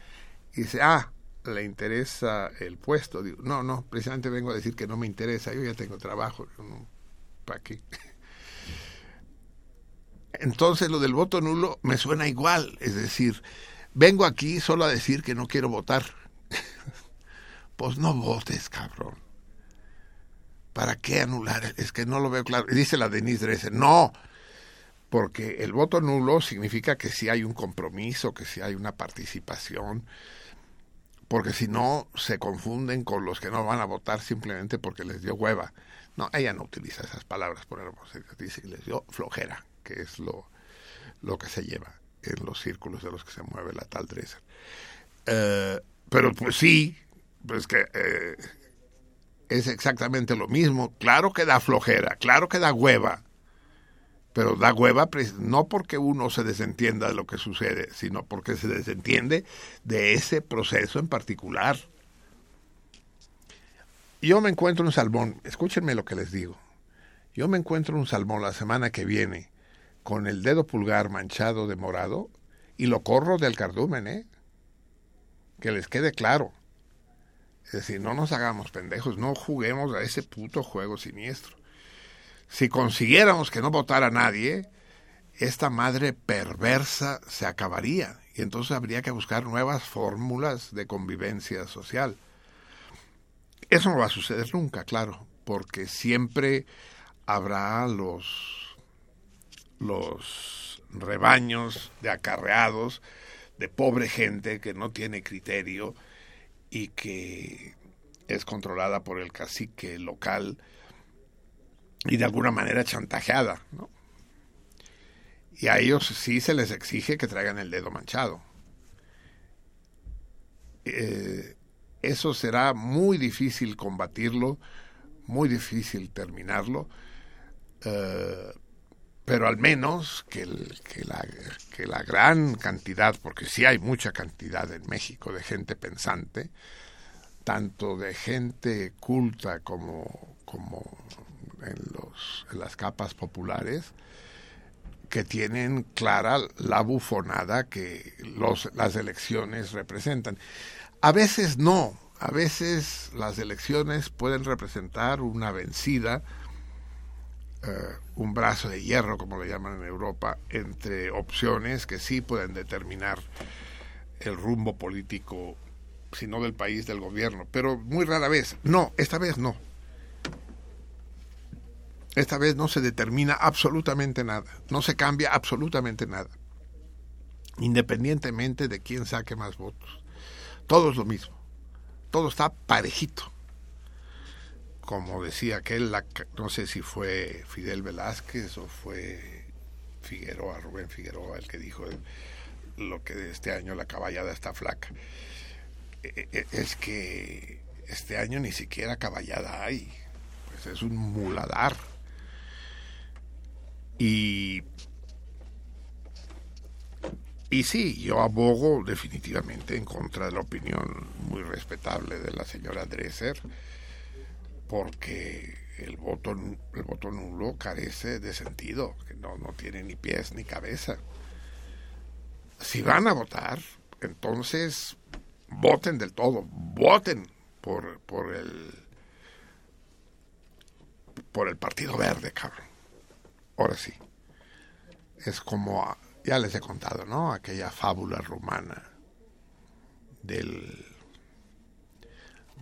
Y dice, ah, le interesa el puesto. No, no, precisamente vengo a decir que no me interesa, yo ya tengo trabajo. ¿Para qué? Entonces lo del voto nulo me suena igual, es decir, vengo aquí solo a decir que no quiero votar. pues no votes, cabrón. ¿Para qué anular? Es que no lo veo claro. Dice la Denise Dresser, no, porque el voto nulo significa que sí hay un compromiso, que sí hay una participación, porque si no se confunden con los que no van a votar simplemente porque les dio hueva. No, ella no utiliza esas palabras, por ejemplo, dice que les dio flojera, que es lo, lo que se lleva en los círculos de los que se mueve la tal Dresser. Eh, pero pues sí, pues que eh, es exactamente lo mismo. Claro que da flojera, claro que da hueva, pero da hueva no porque uno se desentienda de lo que sucede, sino porque se desentiende de ese proceso en particular. Yo me encuentro un salmón, escúchenme lo que les digo. Yo me encuentro un salmón la semana que viene con el dedo pulgar manchado de morado y lo corro del cardumen, ¿eh? Que les quede claro. Es decir, no nos hagamos pendejos, no juguemos a ese puto juego siniestro. Si consiguiéramos que no votara nadie, esta madre perversa se acabaría y entonces habría que buscar nuevas fórmulas de convivencia social. Eso no va a suceder nunca, claro, porque siempre habrá los los rebaños de acarreados, de pobre gente que no tiene criterio y que es controlada por el cacique local y de alguna manera chantajeada. Y a ellos sí se les exige que traigan el dedo manchado. Eh, eso será muy difícil combatirlo, muy difícil terminarlo, eh, pero al menos que, la, que, la, gran cantidad, porque sí hay mucha cantidad en México de gente pensante, tanto de gente culta como, como en, los, en las capas populares, que tienen clara la bufonada que los, las elecciones representan. A veces no, a veces las elecciones pueden representar una vencida, eh, un brazo de hierro, como le llaman en Europa, entre opciones que sí pueden determinar el rumbo político, si no del país, del gobierno, pero muy rara vez. No, esta vez no. Esta vez no se determina absolutamente nada, no se cambia absolutamente nada, independientemente de quién saque más votos. Todo es lo mismo, todo está parejito como decía aquel, no sé si fue Fidel Velázquez o fue Figueroa, Rubén Figueroa, el que dijo lo que este año la caballada está flaca. E, e, es que este año ni siquiera caballada hay, pues es un muladar. Y, y sí, yo abogo definitivamente en contra de la opinión muy respetable de la señora Dresser porque el voto, el voto nulo carece de sentido, que no, no tiene ni pies ni cabeza. Si van a votar, entonces voten del todo, voten por, por el por el Partido Verde, cabrón. Ahora sí. Es como, ya les he contado, ¿no? Aquella fábula rumana del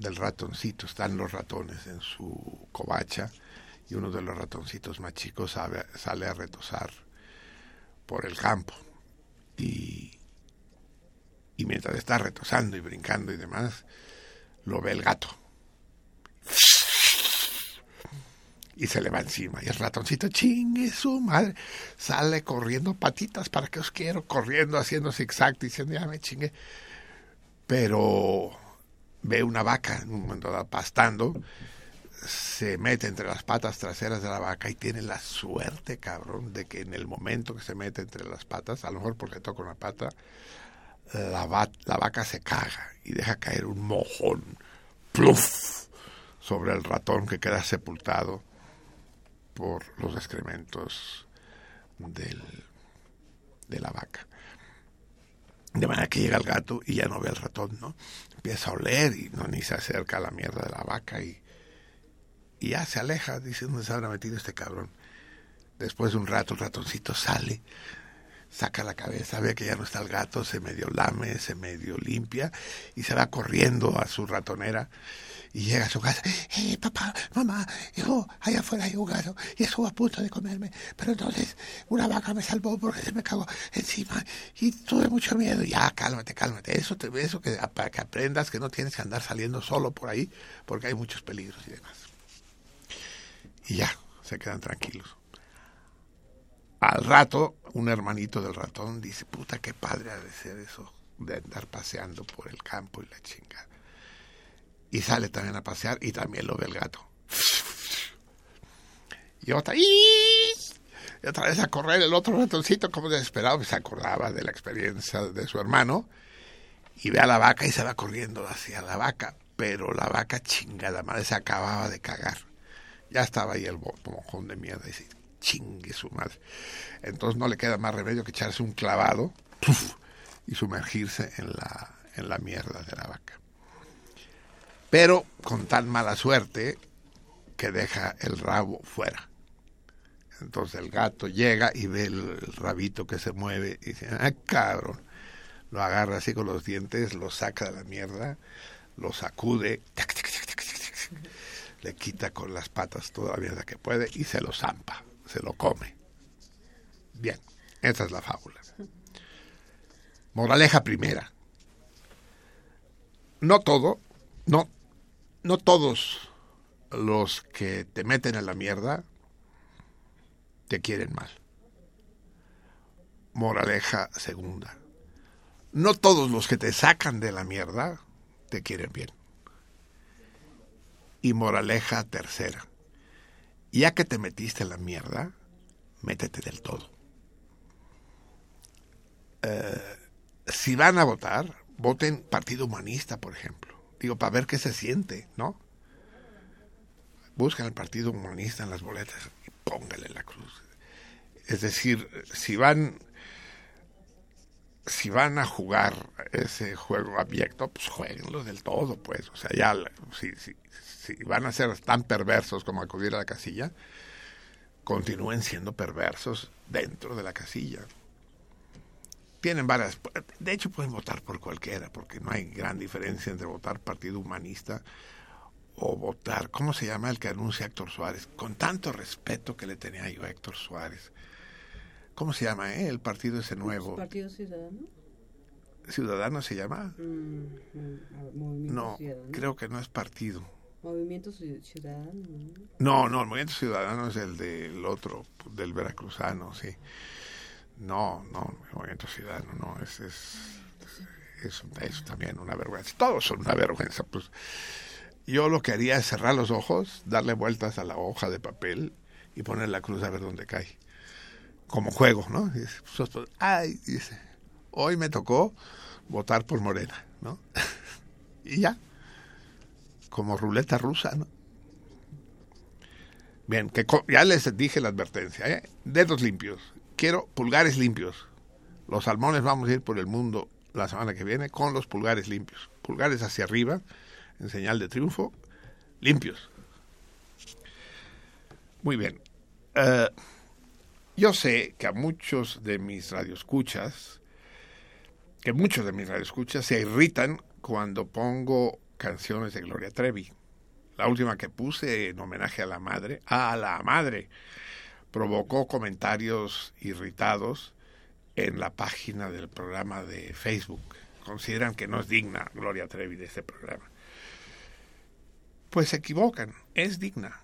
del ratoncito, están los ratones en su covacha y uno de los ratoncitos más chicos sale a retosar por el campo y, y mientras está retosando y brincando y demás, lo ve el gato y se le va encima. Y el ratoncito, chingue su madre, sale corriendo patitas, ¿para qué os quiero? Corriendo, haciendo zigzag, diciendo, ya me chingue. Pero ve una vaca en un momento dado pastando, se mete entre las patas traseras de la vaca y tiene la suerte, cabrón, de que en el momento que se mete entre las patas, a lo mejor porque toca una pata, la, la vaca se caga y deja caer un mojón, pluf, sobre el ratón que queda sepultado por los excrementos del, de la vaca. De manera que llega el gato y ya no ve al ratón, ¿no? Empieza a oler y no ni se acerca a la mierda de la vaca y, y ya se aleja, dice dónde se habrá metido este cabrón. Después de un rato el ratoncito sale, saca la cabeza, ve que ya no está el gato, se medio lame, se medio limpia y se va corriendo a su ratonera y llega a su casa, eh, papá, mamá, hijo, allá afuera hay un gato y estuvo a punto de comerme, pero entonces una vaca me salvó porque se me cagó encima y tuve mucho miedo. Ya, cálmate, cálmate, eso, te, eso que, para que aprendas que no tienes que andar saliendo solo por ahí porque hay muchos peligros y demás. Y ya, se quedan tranquilos. Al rato, un hermanito del ratón dice, puta, qué padre ha de ser eso, de andar paseando por el campo y la chingada y sale también a pasear y también lo ve el gato. Y otra, y otra vez a correr el otro ratoncito como desesperado, se acordaba de la experiencia de su hermano y ve a la vaca y se va corriendo hacia la vaca, pero la vaca chingada madre se acababa de cagar. Ya estaba ahí el mojón de mierda y dice, chingue su madre. Entonces no le queda más remedio que echarse un clavado y sumergirse en la, en la mierda de la vaca pero con tan mala suerte que deja el rabo fuera. Entonces el gato llega y ve el, rabito que se mueve y dice, ah, cabrón. Lo agarra así con los dientes, lo saca de la mierda, lo sacude, le quita con las patas toda la mierda que puede y se lo zampa, se lo come. Bien, esa es la fábula. Moraleja primera. No todo, no no todos los que te meten en la mierda te quieren mal. Moraleja segunda. No todos los que te sacan de la mierda te quieren bien. Y moraleja tercera. Ya que te metiste en la mierda, métete del todo. Eh, si van a votar, voten Partido Humanista, por ejemplo digo, para ver qué se siente, ¿no? Buscan el Partido Humanista en las boletas y póngale la cruz. Es decir, si van si van a jugar ese juego abierto, pues jueguenlo del todo, pues. O sea, ya, si, si, si van a ser tan perversos como acudir a la casilla, continúen siendo perversos dentro de la casilla tienen varias. De hecho, pueden votar por cualquiera, porque no hay gran diferencia entre votar Partido Humanista o votar, ¿cómo se llama el que anuncia Héctor Suárez? Con tanto respeto que le tenía yo a Héctor Suárez. ¿Cómo se llama eh? el partido ese nuevo? ¿Partido Ciudadano? ¿Ciudadano se llama? Mm, mm, no, creo que no es partido. Movimiento Ciudadano. No, no, el Movimiento Ciudadano es el del otro, del veracruzano, sí. No, no, movimiento ciudadano, no, es, es, es, también una vergüenza. Todos son una vergüenza. Pues yo lo que haría es cerrar los ojos, darle vueltas a la hoja de papel y poner la cruz a ver dónde cae. Como juego, ¿no? Dice, pues, ay, dice, hoy me tocó votar por Morena, ¿no? y ya, como ruleta rusa, ¿no? Bien, que ya les dije la advertencia, ¿eh? dedos limpios quiero pulgares limpios. Los salmones vamos a ir por el mundo la semana que viene con los pulgares limpios. Pulgares hacia arriba, en señal de triunfo, limpios. Muy bien. Eh, yo sé que a muchos de mis radioescuchas, que muchos de mis radioescuchas se irritan cuando pongo canciones de Gloria Trevi. La última que puse en homenaje a la madre, a la madre, provocó comentarios irritados en la página del programa de Facebook. Consideran que no es digna Gloria Trevi de este programa. Pues se equivocan, es digna.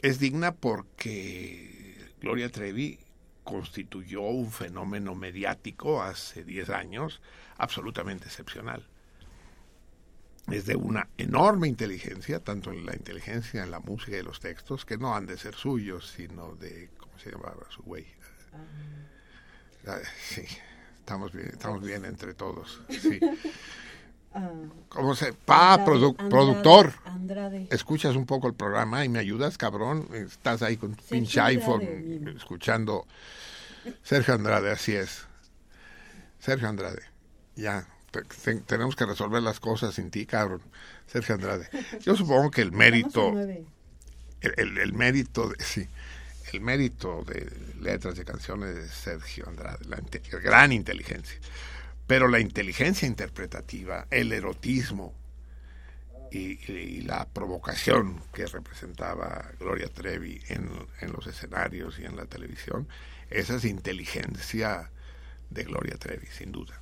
Es digna porque Gloria Trevi constituyó un fenómeno mediático hace 10 años absolutamente excepcional es de una enorme inteligencia, tanto en la inteligencia en la música y los textos, que no han de ser suyos, sino de, ¿cómo se llamaba su güey? Ah, sí, estamos bien, estamos bien entre todos. Sí. Ah. ¿Cómo se? Pa, productor. Escuchas un poco el programa y me ayudas, cabrón. Estás ahí con tu pinche iPhone escuchando. Sergio Andrade, así es. Sergio Andrade. Ya, tenemos que resolver las cosas sin ti, cabrón. Sergio Andrade. Yo supongo que el mérito, el, el, mérito, de, sí, el mérito de letras de canciones de Sergio Andrade, la inte- gran inteligencia. Pero la inteligencia interpretativa, el erotismo y, y la provocación que representaba Gloria Trevi en, en los escenarios y en la televisión, esa es inteligencia de Gloria Trevi, sin duda.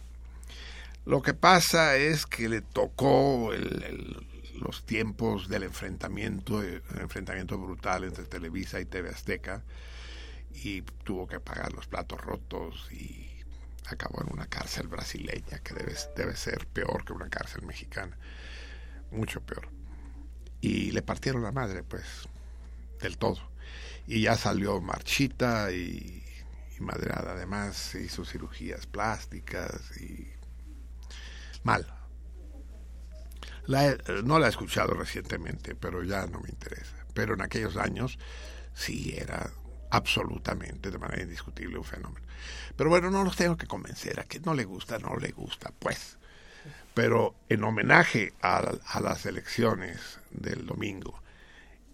Lo que pasa es que le tocó el- los tiempos del enfrentamiento, eh, el enfrentamiento brutal entre Televisa y TV Azteca, y tuvo que pagar los platos rotos y acabó en una cárcel brasileña que debe, debe ser peor que una cárcel mexicana, mucho peor. Y le partieron la madre, pues, del todo. Y ya salió marchita y, y madreada. Además, hizo cirugías plásticas y mal. No la he escuchado recientemente, pero ya no me interesa. Pero en aquellos años sí era absolutamente, de manera indiscutible, un fenómeno. Pero bueno, no los tengo que convencer a que no le gusta, no le gusta, pues. Pero en homenaje a, a las elecciones del domingo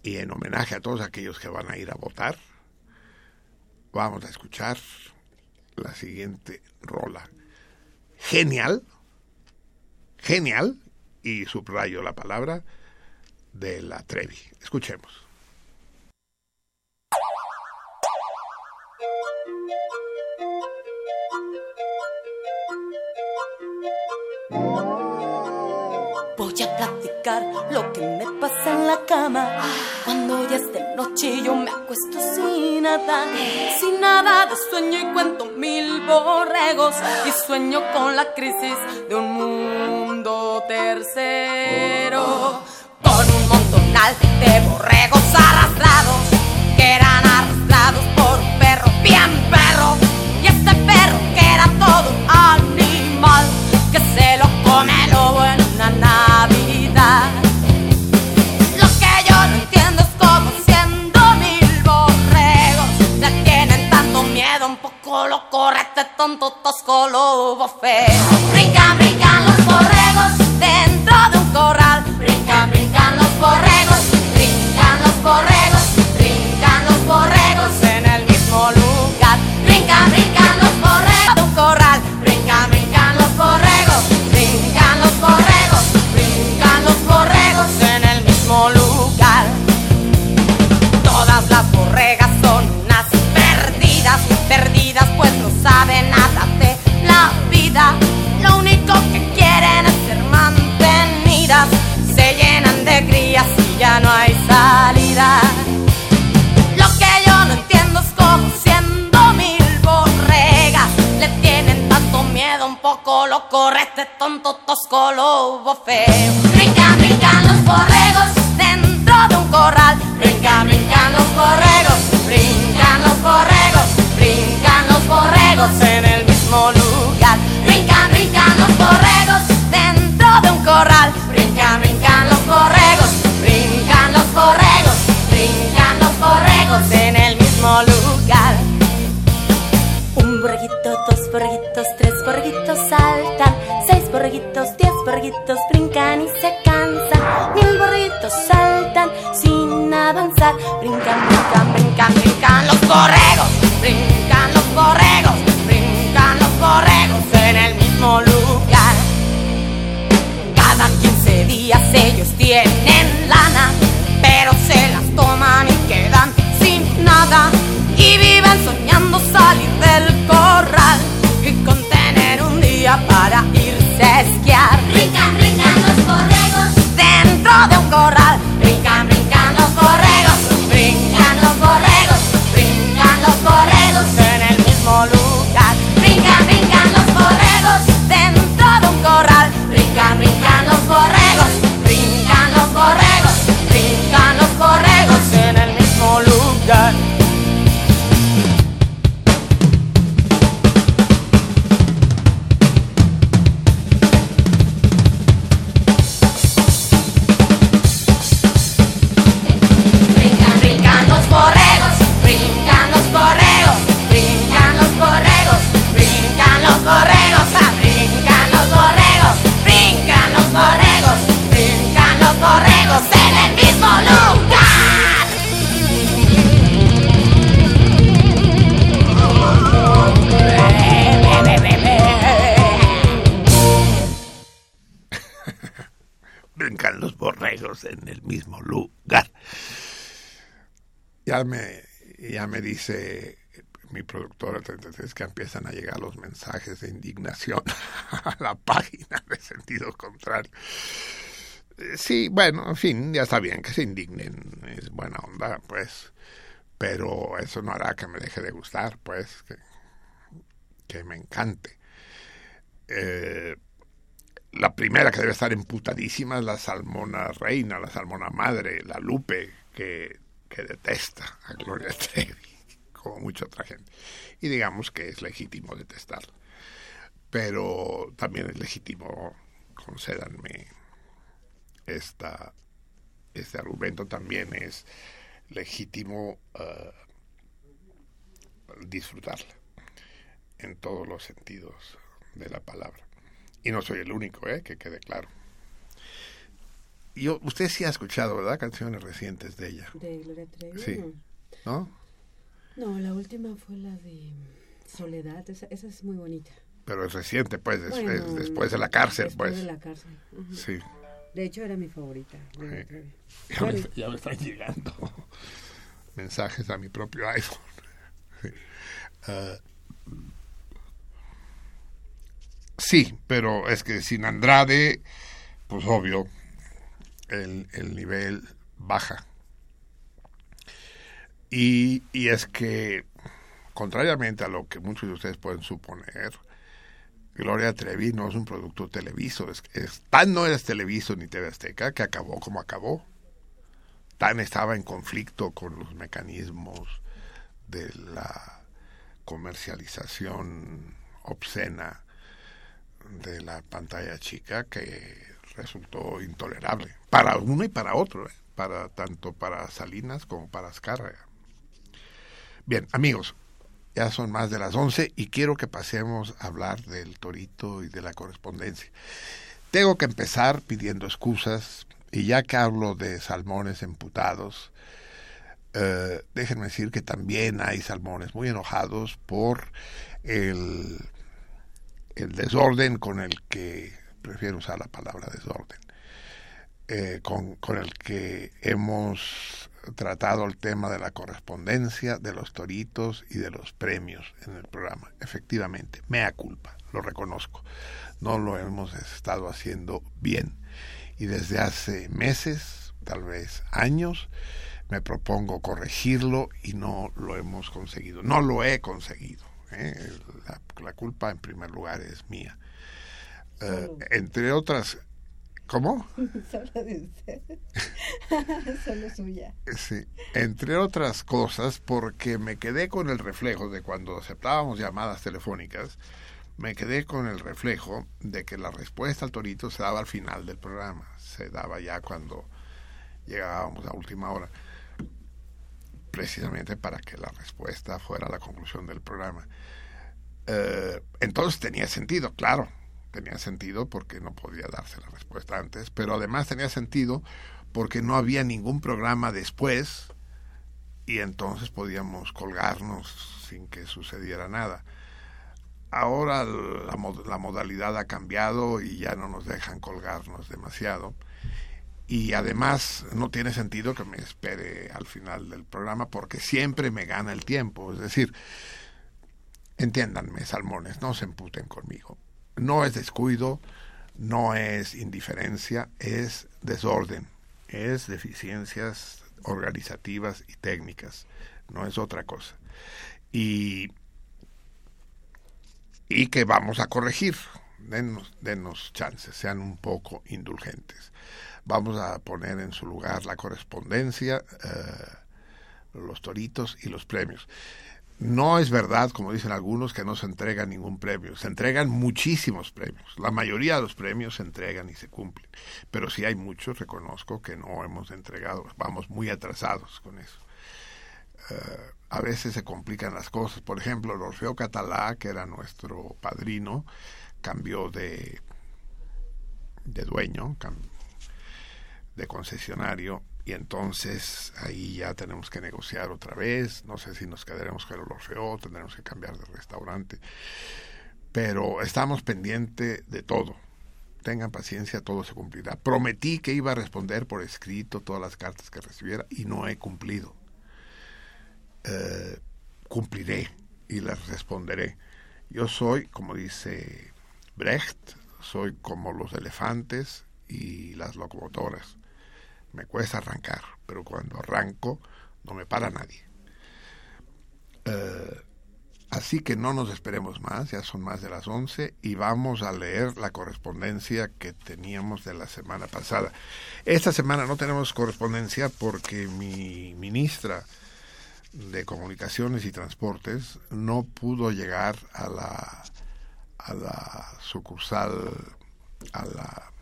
y en homenaje a todos aquellos que van a ir a votar, vamos a escuchar la siguiente rola. Genial, genial, y subrayo la palabra, de la Trevi. Escuchemos. Voy a platicar lo que me pasa en la cama. Cuando ya es de noche yo me acuesto sin nada, sin nada de sueño y cuento mil borregos. Y sueño con la crisis de un mundo tercero. Con un montonal de borregos arrastrados, que eran arrastrados por un perro bien perro. Este tonto tosco lobo feo. Brincan, brincan los borregos dentro de un corral. Brincan, brincan los borregos, brincan los borregos, lobo feo. Brincan, brincan los borregos dice mi productora 33 que empiezan a llegar los mensajes de indignación a la página de sentido contrario. Eh, Sí, bueno, en fin, ya está bien que se indignen, es buena onda, pues, pero eso no hará que me deje de gustar, pues, que, me encante. Eh, la primera que debe estar emputadísima es la salmona reina, la salmona madre, la Lupe, que, que detesta a Gloria Trevi, como mucha otra gente. Y digamos que es legítimo detestarla. Pero también es legítimo, concédanme, esta, este argumento también es legítimo eh, disfrutarla en todos los sentidos de la palabra. Y no soy el único, ¿eh? que quede claro. Yo, usted sí ha escuchado, ¿verdad? Canciones recientes de ella. De Gloria Trevi. Sí. No. ¿No? La última fue la de Soledad. Esa, esa es muy bonita. Pero es reciente, pues, des- Bueno, es después de la cárcel, después pues. de la cárcel. Sí. De hecho, era mi favorita. Sí. Me, ya me están llegando mensajes a mi propio iPhone. Sí. Ah, sí, pero es que sin Andrade, pues obvio, el, el nivel baja. Y, es que, contrariamente a lo que muchos de ustedes pueden suponer, Gloria Trevi no es un producto televiso. Es, es- tan no eres televiso ni TV Azteca que acabó como acabó. Tan estaba en conflicto con los mecanismos de la comercialización obscena de la pantalla chica que resultó intolerable para uno y para otro, ¿eh? para tanto para Salinas como para Azcárraga. Bien, amigos, ya son más de las 11 y quiero que pasemos a hablar del torito y de la correspondencia. Tengo que empezar pidiendo excusas y ya que hablo de salmones emputados, eh, déjenme decir que también hay salmones muy enojados por el, desorden con el que, prefiero usar la palabra desorden, eh, con el que hemos tratado el tema de la correspondencia, de los toritos y de los premios en el programa. Efectivamente, mea culpa, lo reconozco. No lo hemos estado haciendo bien. Y desde hace meses, tal vez años, me propongo corregirlo y no lo hemos conseguido. No lo he conseguido. ¿eh? La, la culpa, en primer lugar, es mía. Eh, entre otras... ¿Cómo? Solo de usted. Solo suya. Sí, entre otras cosas, porque me quedé con el reflejo de cuando aceptábamos llamadas telefónicas, me quedé con el reflejo de que la respuesta al torito se daba al final del programa, se daba ya cuando llegábamos a última hora, precisamente para que la respuesta fuera la conclusión del programa. Eh, entonces tenía sentido, claro, tenía sentido porque no podía darse la respuesta antes, pero además tenía sentido porque no había ningún programa después y entonces podíamos colgarnos sin que sucediera nada. Ahora la, mod- la modalidad ha cambiado y ya no nos dejan colgarnos demasiado. Y además no tiene sentido que me espere al final del programa porque siempre me gana el tiempo. Es decir, entiéndanme, salmones, no se emputen conmigo. No es descuido, no es indiferencia, es desorden, es deficiencias organizativas y técnicas, no es otra cosa. Y, y que vamos a corregir, denos, denos chances, sean un poco indulgentes. Vamos a poner en su lugar la correspondencia, eh, los toritos y los premios. No es verdad, como dicen algunos, que no se entrega ningún premio. Se entregan muchísimos premios. La mayoría de los premios se entregan y se cumplen. Pero sí hay muchos, reconozco, que no hemos entregado. Vamos muy atrasados con eso. Eh, a veces se complican las cosas. Por ejemplo, Orfeo Catalá, que era nuestro padrino, cambió de, de dueño, de concesionario y entonces ahí ya tenemos que negociar otra vez. No sé si nos quedaremos con el Orfeo, tendremos que cambiar de restaurante. Pero estamos pendientes de todo, tengan paciencia, todo se cumplirá. Prometí que iba a responder por escrito todas las cartas que recibiera y no he cumplido. Eh, cumpliré y las responderé. Yo soy, como dice Brecht, soy como los elefantes y las locomotoras. Me cuesta arrancar, pero cuando arranco no me para nadie. Eh, así que no nos esperemos más, ya son más de las 11 y vamos a leer la correspondencia que teníamos de la semana pasada. Esta semana no tenemos correspondencia porque mi ministra de Comunicaciones y Transportes no pudo llegar a la a la sucursal a la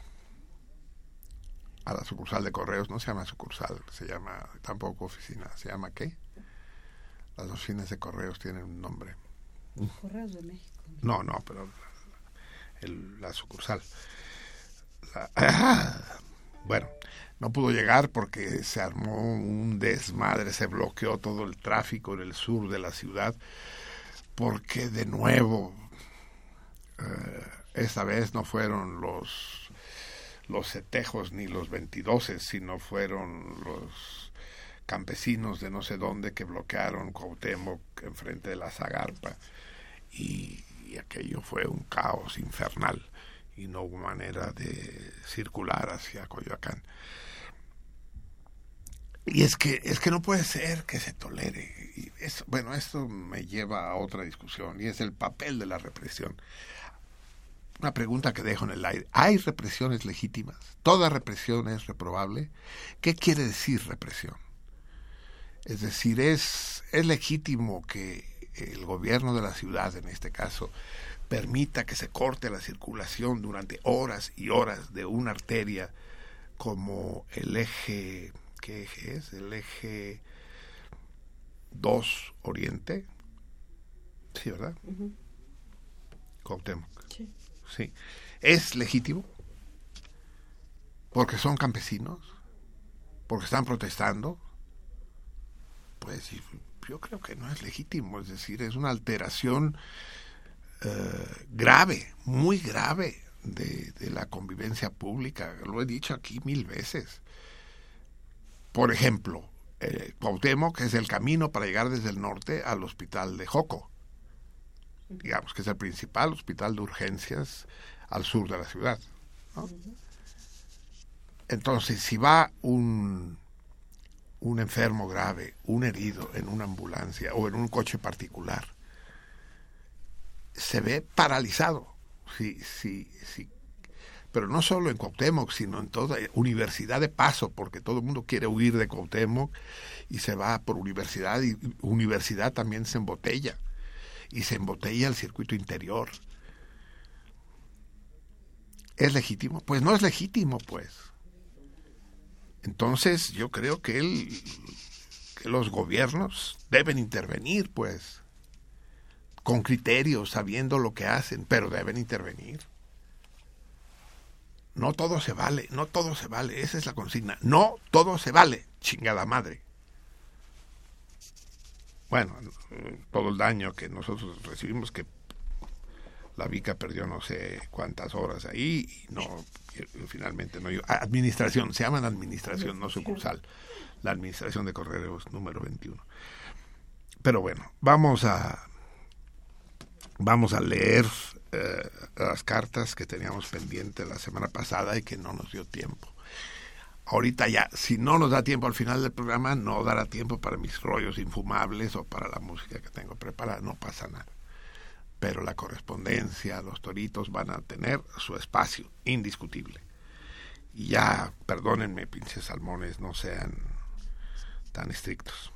a la sucursal de correos, no se llama sucursal, se llama tampoco oficina, se llama qué? Las oficinas de correos tienen un nombre. Correos de México. No, no, pero el- la sucursal. La- bueno, no pudo llegar porque se armó un desmadre, se bloqueó todo el tráfico en el sur de la ciudad, porque de nuevo, eh, esta vez no fueron los los setejos ni los veintidoses, sino fueron los campesinos de no sé dónde que bloquearon Cuauhtémoc enfrente de la Zagarpa y, aquello fue un caos infernal y no hubo manera de circular hacia Coyoacán. Y es que es que no puede ser que se tolere. Bueno, esto me lleva a otra discusión y es el papel de la represión. Una pregunta que dejo en el aire. ¿Hay represiones legítimas? ¿Toda represión es reprobable? ¿Qué quiere decir represión? Es decir, es, es legítimo que el gobierno de la ciudad, en este caso, permita que se corte la circulación durante horas y horas de una arteria como el eje, ¿qué eje es? El eje 2 Oriente. Sí, ¿verdad? Cuauhtémoc. Sí. Sí. ¿Es legítimo? Porque son campesinos, porque están protestando. Pues yo creo que no es legítimo, es decir, es una alteración eh, grave, muy grave de, de la convivencia pública. Lo he dicho aquí mil veces. Por ejemplo, eh, Cuauhtémoc es el camino para llegar desde el norte al hospital de Joco digamos que es el principal hospital de urgencias al sur de la ciudad. Entonces, si va un, un enfermo grave, un herido en una ambulancia o en un coche particular, se ve paralizado. Sí, sí, sí. Pero no solo en Cuauhtémoc, sino en toda universidad de paso, porque todo el mundo quiere huir de Cuauhtémoc y se va por universidad y universidad también se embotella y se embotella el circuito interior. ¿Es legítimo? Pues no es legítimo, pues. Entonces yo creo que, el, que los gobiernos deben intervenir, pues, con criterios, sabiendo lo que hacen, pero deben intervenir. No todo se vale, no todo se vale, esa es la consigna. No todo se vale, chingada madre bueno, todo el daño que nosotros recibimos, que la Vica perdió no sé cuántas horas ahí y no, y finalmente no yo. Administración, se llaman administración, no sucursal. La administración de correos número 21. Pero bueno, vamos a vamos a leer eh, las cartas que teníamos pendientes la semana pasada y que no nos dio tiempo ahorita ya, si no nos da tiempo al final del programa, no dará tiempo para mis rollos infumables o para la música que tengo preparada, no pasa nada. Pero la correspondencia, los toritos van a tener su espacio, indiscutible. Y ya, perdónenme, pinches salmones, no sean tan estrictos.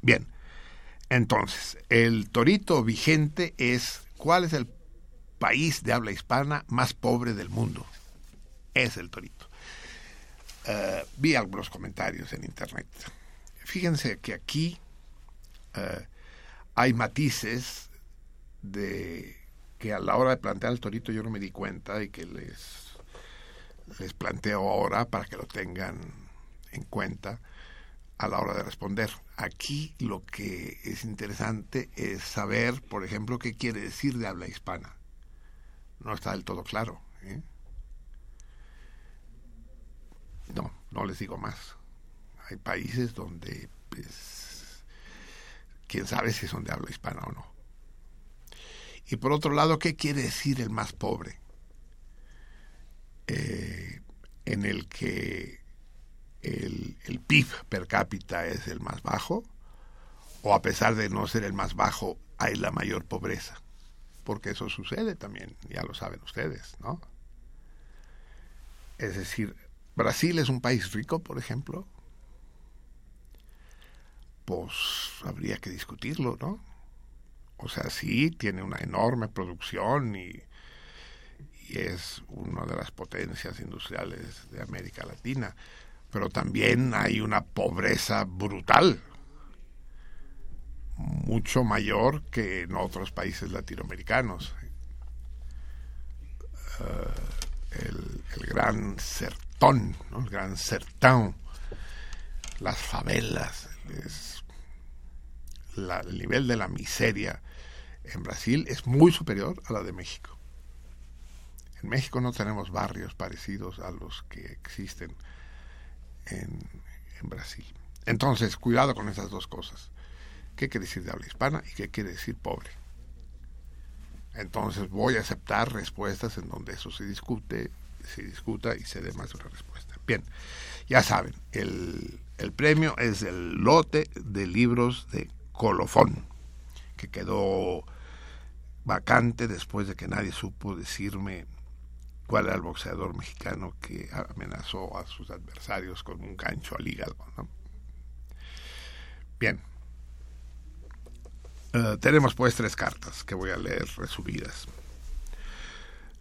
Bien, entonces, el torito vigente es, ¿cuál es el país de habla hispana más pobre del mundo? Es el torito. Uh, vi algunos comentarios en internet. Fíjense que aquí uh, hay matices de que a la hora de plantear el torito yo no me di cuenta y que les, les planteo ahora para que lo tengan en cuenta a la hora de responder. Aquí lo que es interesante es saber, por ejemplo, qué quiere decir de habla hispana. No está del todo claro. ¿eh? No, no les digo más. Hay países donde, pues, quién sabe si son de habla hispana o no. Y por otro lado, ¿qué quiere decir el más pobre? Eh, en el que el, el PIB per cápita es el más bajo, o a pesar de no ser el más bajo, hay la mayor pobreza. Porque eso sucede también, ya lo saben ustedes, ¿no? Es decir, Brasil es un país rico, por ejemplo. Pues habría que discutirlo, ¿no? O sea, sí, tiene una enorme producción y, es una de las potencias industriales de América Latina, pero también hay una pobreza brutal, mucho mayor que en otros países latinoamericanos. Uh, el, el, gran el gran sertón, las favelas, es el nivel de la miseria en Brasil es muy superior a la de México. En México no tenemos barrios parecidos a los que existen en, en Brasil. Entonces, cuidado con esas dos cosas. ¿Qué quiere decir de habla hispana y qué quiere decir pobre? Entonces voy a aceptar respuestas en donde eso se discute, se discuta y se dé más una respuesta. Bien, ya saben, el, el premio es el lote de libros de colofón, que quedó vacante después de que nadie supo decirme cuál era el boxeador mexicano que amenazó a sus adversarios con un gancho al hígado. Bien, Uh, tenemos pues tres cartas que voy a leer resumidas.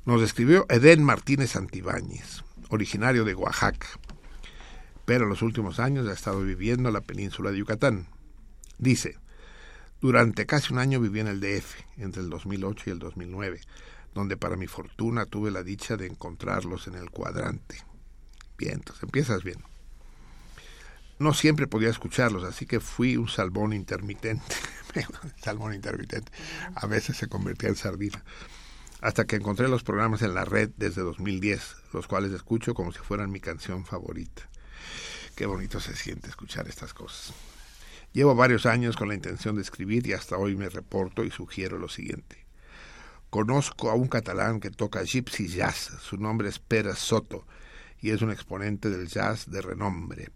Nos escribió Edén Martínez Antibáñez, originario de Oaxaca, pero en los últimos años ha estado viviendo en la península de Yucatán. Dice, durante casi un año viví en el DF, entre el 2008 y el 2009, donde para mi fortuna tuve la dicha de encontrarlos en el cuadrante. Bien, entonces empiezas bien. No siempre podía escucharlos, así que fui un salmón intermitente. salmón intermitente. A veces se convertía en sardina. Hasta que encontré los programas en la red desde 2010, los cuales escucho como si fueran mi canción favorita. Qué bonito se siente escuchar estas cosas. Llevo varios años con la intención de escribir y hasta hoy me reporto y sugiero lo siguiente. Conozco a un catalán que toca gypsy jazz. Su nombre es Pere Soto y es un exponente del jazz de renombre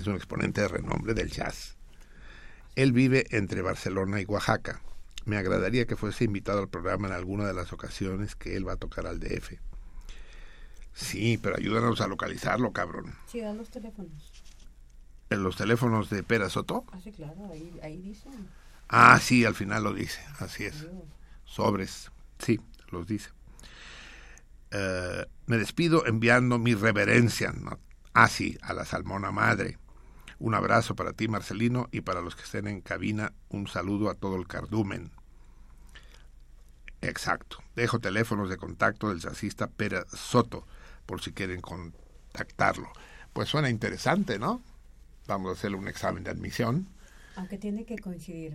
es un exponente de renombre del jazz. Él vive entre Barcelona y Oaxaca. Me agradaría que fuese invitado al programa en alguna de las ocasiones que él va a tocar al DF. Sí, pero ayúdanos a localizarlo, cabrón. Sí, dan los teléfonos. ¿En los teléfonos de Pera Soto? Ah, sí, claro, ahí, ahí dicen. Ah, sí, al final lo dice, así es. Sobres, sí, los dice. Uh, me despido enviando mi reverencia, ¿no? así a la salmona madre. Un abrazo para ti, Marcelino, y para los que estén en cabina, un saludo a todo el cardumen. Exacto. Dejo teléfonos de contacto del jazzista Pérez Soto, por si quieren contactarlo. Pues suena interesante, ¿no? Vamos a hacerle un examen de admisión. Aunque tiene que coincidir.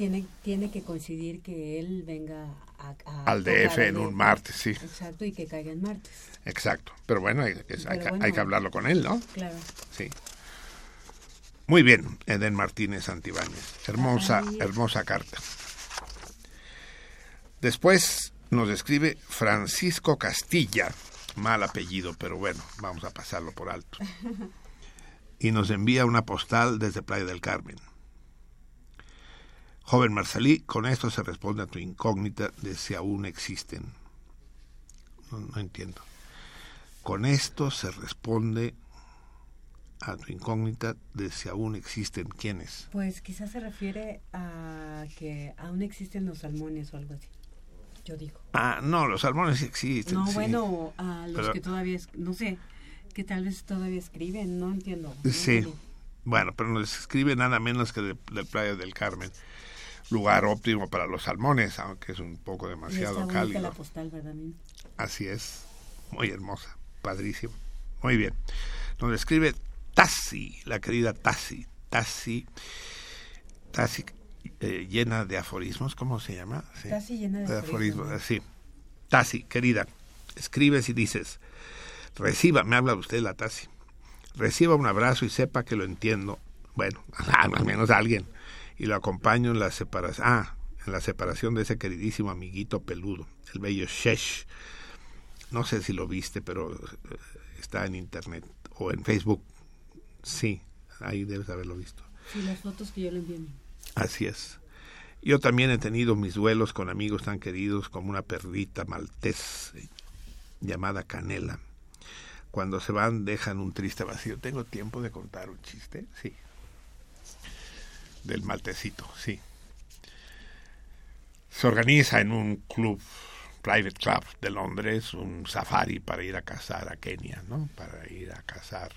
Tiene, tiene que coincidir que él venga a, a al DF en un martes, sí. Exacto, y que caiga en martes. Exacto. Pero bueno, hay, es, Pero hay, que- bueno. hay que hablarlo con él, ¿no? Claro. Sí. Muy bien, Eden Martínez Santibáñez. Hermosa, Ay. hermosa carta. Después nos escribe Francisco Castilla, mal apellido, pero bueno, vamos a pasarlo por alto. Y nos envía una postal desde Playa del Carmen. Joven Marcelí, con esto se responde a tu incógnita de si aún existen. No, no entiendo. Con esto se responde a tu incógnita de si aún existen quiénes. Pues quizás se refiere a que aún existen los salmones o algo así. Yo digo. Ah, no, los salmones existen. No, sí. bueno, a los Pero- que todavía, no sé, que tal vez todavía escriben, no entiendo. no Sí. Bueno, pero nos escribe nada menos que de, de Playa del Carmen. Lugar óptimo para los salmones, aunque es un poco demasiado cálido. la postal. Así es. Muy hermosa. Padrísimo. Muy bien. Nos escribe Tassi, la querida Tassi. Tassi. Tassi eh, llena de aforismos. ¿Cómo se llama? Sí. Tassi llena de aforismos, ¿no? Sí. Tassi, querida. Escribes y dices. Reciba, me habla usted la Tasi. Reciba un abrazo y sepa que lo entiendo. Bueno, al menos alguien. Y lo acompaño en la separación. Ah, en la separación de ese queridísimo amiguito peludo, el bello Shesh. No sé si lo viste, pero eh, está en internet o en Facebook. Sí, ahí debes haberlo visto. Sí, las fotos que yo le envié. Así es. Yo también he tenido mis duelos con amigos tan queridos como una perrita maltés llamada Canela. Cuando se van dejan un triste vacío. ¿Tengo tiempo de contar un chiste? Sí. Del maltecito, sí. Se organiza en un club, private club de Londres, un safari para ir a cazar a Kenia, ¿no? Para ir a cazar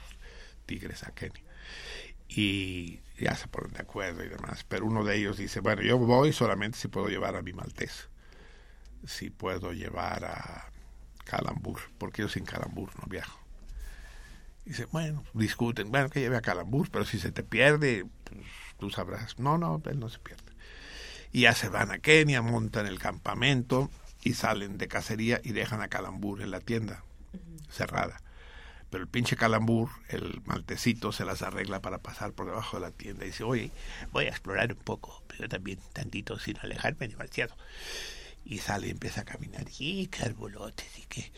tigres a Kenia. Y ya se ponen de acuerdo y demás. Pero uno de ellos dice, bueno, yo voy solamente si puedo llevar a mi maltés. Si puedo llevar a Calambur, porque yo sin Calambur no viajo. Dice, bueno, discuten, bueno, que lleve a Calambur, pero si se te pierde, pues, tú sabrás. No, no, él no se pierde. Y ya se van a Kenia, montan el campamento y salen de cacería y dejan a Calambur en la tienda, cerrada. Pero el pinche Calambur, el maltecito, se las arregla para pasar por debajo de la tienda y dice, oye, voy a explorar un poco, pero también tantito sin alejarme demasiado. Y sale y empieza a caminar, y qué arbolotes, y qué...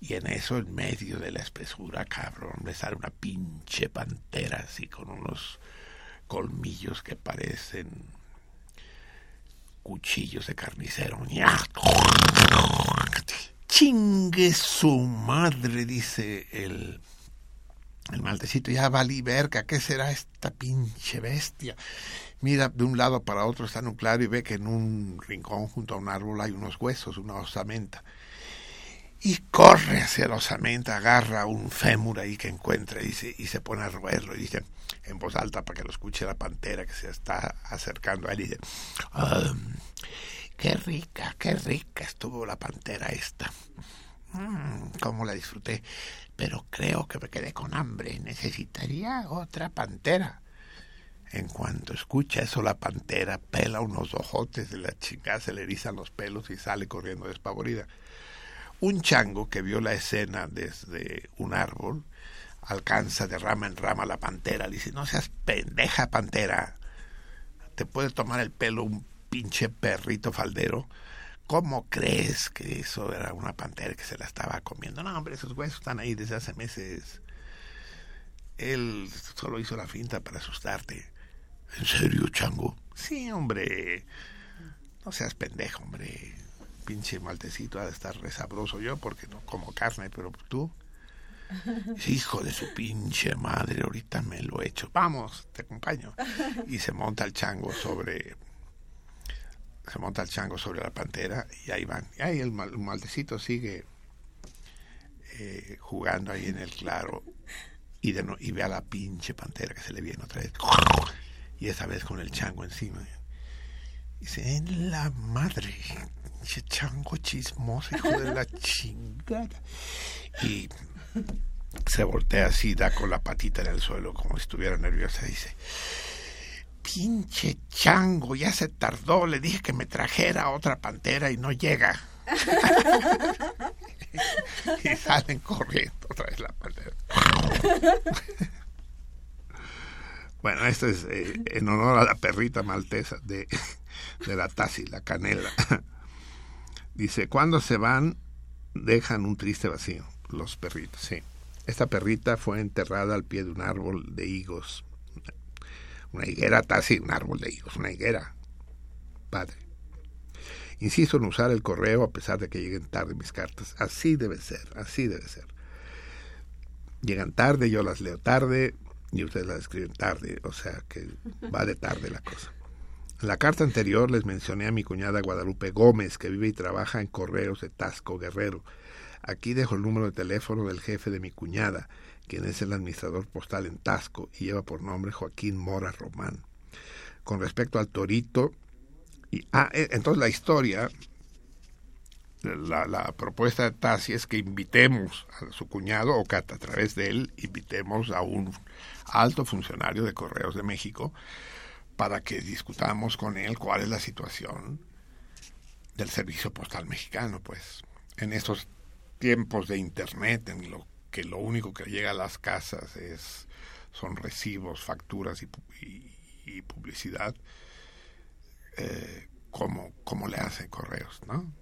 Y en eso, en medio de la espesura, cabrón, le sale una pinche pantera así con unos colmillos que parecen cuchillos de carnicero. Chingue su madre, dice el, el maltecito. Ya valí verga, ¿qué será esta pinche bestia? Mira de un lado para otro, está en un claro y ve que en un rincón junto a un árbol hay unos huesos, una osamenta y corre hacia la osamenta, agarra un fémur ahí que encuentra y se, y se pone a roerlo y dice en voz alta para que lo escuche la pantera que se está acercando a él y dice, qué rica, qué rica estuvo la pantera esta. Mm, cómo la disfruté, pero creo que me quedé con hambre, necesitaría otra pantera. En cuanto escucha eso, la pantera pela unos ojotes de la chingada, se le erizan los pelos y sale corriendo despavorida. Un chango que vio la escena desde un árbol alcanza de rama en rama la pantera. Le dice, no seas pendeja pantera. Te puede tomar el pelo un pinche perrito faldero. ¿Cómo crees que eso era una pantera que se la estaba comiendo? No, hombre, esos huesos están ahí desde hace meses. Él solo hizo la finta para asustarte. ¿En serio, chango? Sí, hombre. No seas pendejo, hombre pinche maltecito ha de estar resabroso yo porque no como carne, pero tú, hijo de su pinche madre, ahorita me lo he hecho. Vamos, te acompaño. Y se monta el chango sobre se monta el chango sobre la pantera y ahí van. Y ahí el, maltecito sigue eh, jugando ahí en el claro y, de y ve a la pinche pantera que se le viene otra vez. Y esa vez con el chango encima. Dice, en la madre, Che chango chismoso, hijo de la chingada. Y se voltea así, da con la patita en el suelo, como si estuviera nerviosa. Dice: Pinche chango, ya se tardó. Le dije que me trajera otra pantera y no llega. y salen corriendo otra vez la pantera. bueno, esto es eh, en honor a la perrita maltesa de, de la Tasi, la canela. Dice, cuando se van, dejan un triste vacío, los perritos, sí. Esta perrita fue enterrada al pie de un árbol de higos. Una higuera, así, un árbol de higos, una higuera. Padre. Insisto en usar el correo a pesar de que lleguen tarde mis cartas. Así debe ser, así debe ser. Llegan tarde, yo las leo tarde y ustedes las escriben tarde, o sea que va de tarde la cosa. En la carta anterior les mencioné a mi cuñada Guadalupe Gómez, que vive y trabaja en Correos de Tasco Guerrero. Aquí dejo el número de teléfono del jefe de mi cuñada, quien es el administrador postal en Tasco y lleva por nombre Joaquín Mora Román. Con respecto al torito, y, ah, eh, entonces la historia, la, propuesta de Tassi es que invitemos a su cuñado, o que a través de él invitemos a un alto funcionario de Correos de México, para que discutamos con él cuál es la situación del servicio postal mexicano, pues en estos tiempos de internet, en lo que lo único que llega a las casas es son recibos, facturas y, pu- y- y publicidad, eh, como, como le hace Correos, ¿no?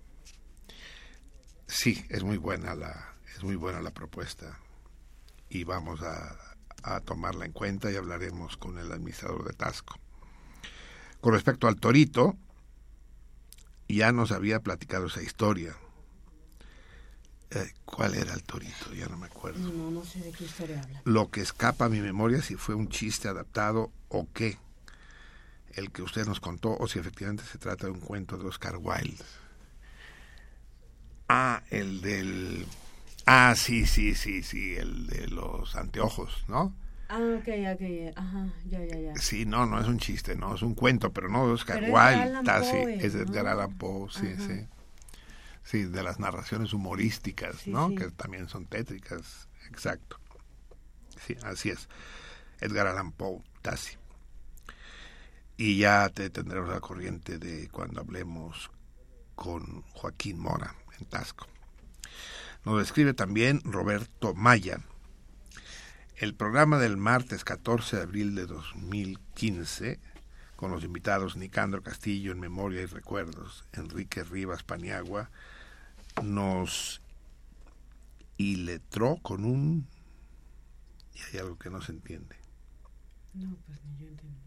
Sí, es muy buena la, es muy buena la propuesta y vamos a tomarla en cuenta y hablaremos con el administrador de Tasco. Con respecto al Torito, ya nos había platicado esa historia. Eh, ¿Cuál era el Torito? Ya no me acuerdo. No, no sé de qué historia habla. Lo que escapa a mi memoria si fue un chiste adaptado o qué. El que usted nos contó o si efectivamente se trata de un cuento de Oscar Wilde. Ah, el del... Ah, sí, sí, sí, sí, el de los anteojos, ¿no? Ah, ok, ok, ajá, ya, ya, ya. Sí, no, no es un chiste, no, es un cuento, pero no Oscar Pero es Wilde. Sí, es de ¿no? Edgar Allan Poe, sí, Ajá. sí. Sí, de las narraciones humorísticas, Sí, ¿no? sí. Que también son tétricas, exacto. Sí, así es. Edgar Allan Poe, Tassi. Y ya te tendremos la corriente de cuando hablemos con Joaquín Mora en Tasco. Nos escribe también Roberto Maya. El programa del martes 14 de abril de 2015, con los invitados Nicandro Castillo en Memoria y Recuerdos, Enrique Rivas Paniagua, nos iletró con un... Y hay algo que no se entiende. No, pues ni yo entendí.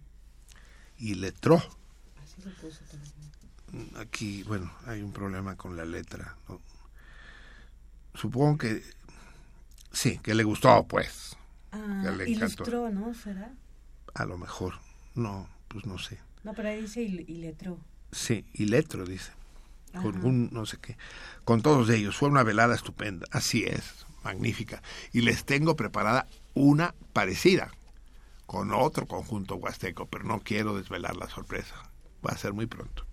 Iletró. Así lo puso también. Aquí, bueno, hay un problema con la letra. ¿no? Supongo que... Sí, que le gustó, pues. Ah, Ya le encantó. ilustró, ¿no? ¿Será? A lo mejor. No, pues no sé. No, pero ahí dice il- iletró. Sí, iletro, dice. Con un no sé qué. Con todos ellos. Fue una velada estupenda. Así es. Magnífica. Y les tengo preparada una parecida. Con otro conjunto huasteco. Pero no quiero desvelar la sorpresa. Va a ser muy pronto.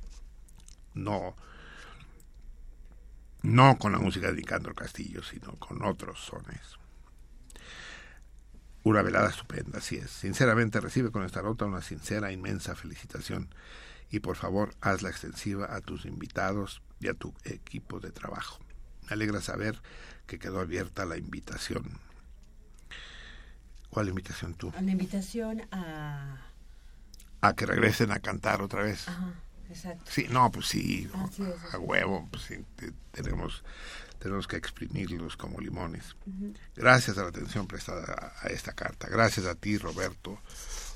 No. No con la música de Nicandro Castillo, sino con otros sones. Una velada estupenda, así es. Sinceramente recibe con esta nota una sincera, inmensa felicitación y por favor hazla extensiva a tus invitados y a tu equipo de trabajo. Me alegra saber que quedó abierta la invitación. ¿Cuál invitación tú? A la invitación a... A que regresen a cantar otra vez. Ajá, exacto. Sí, no, pues sí, Así es, así a huevo, pues sí, te- tenemos, tenemos que exprimirlos como limones. Gracias a la atención prestada a, a esta carta. Gracias a ti, Roberto,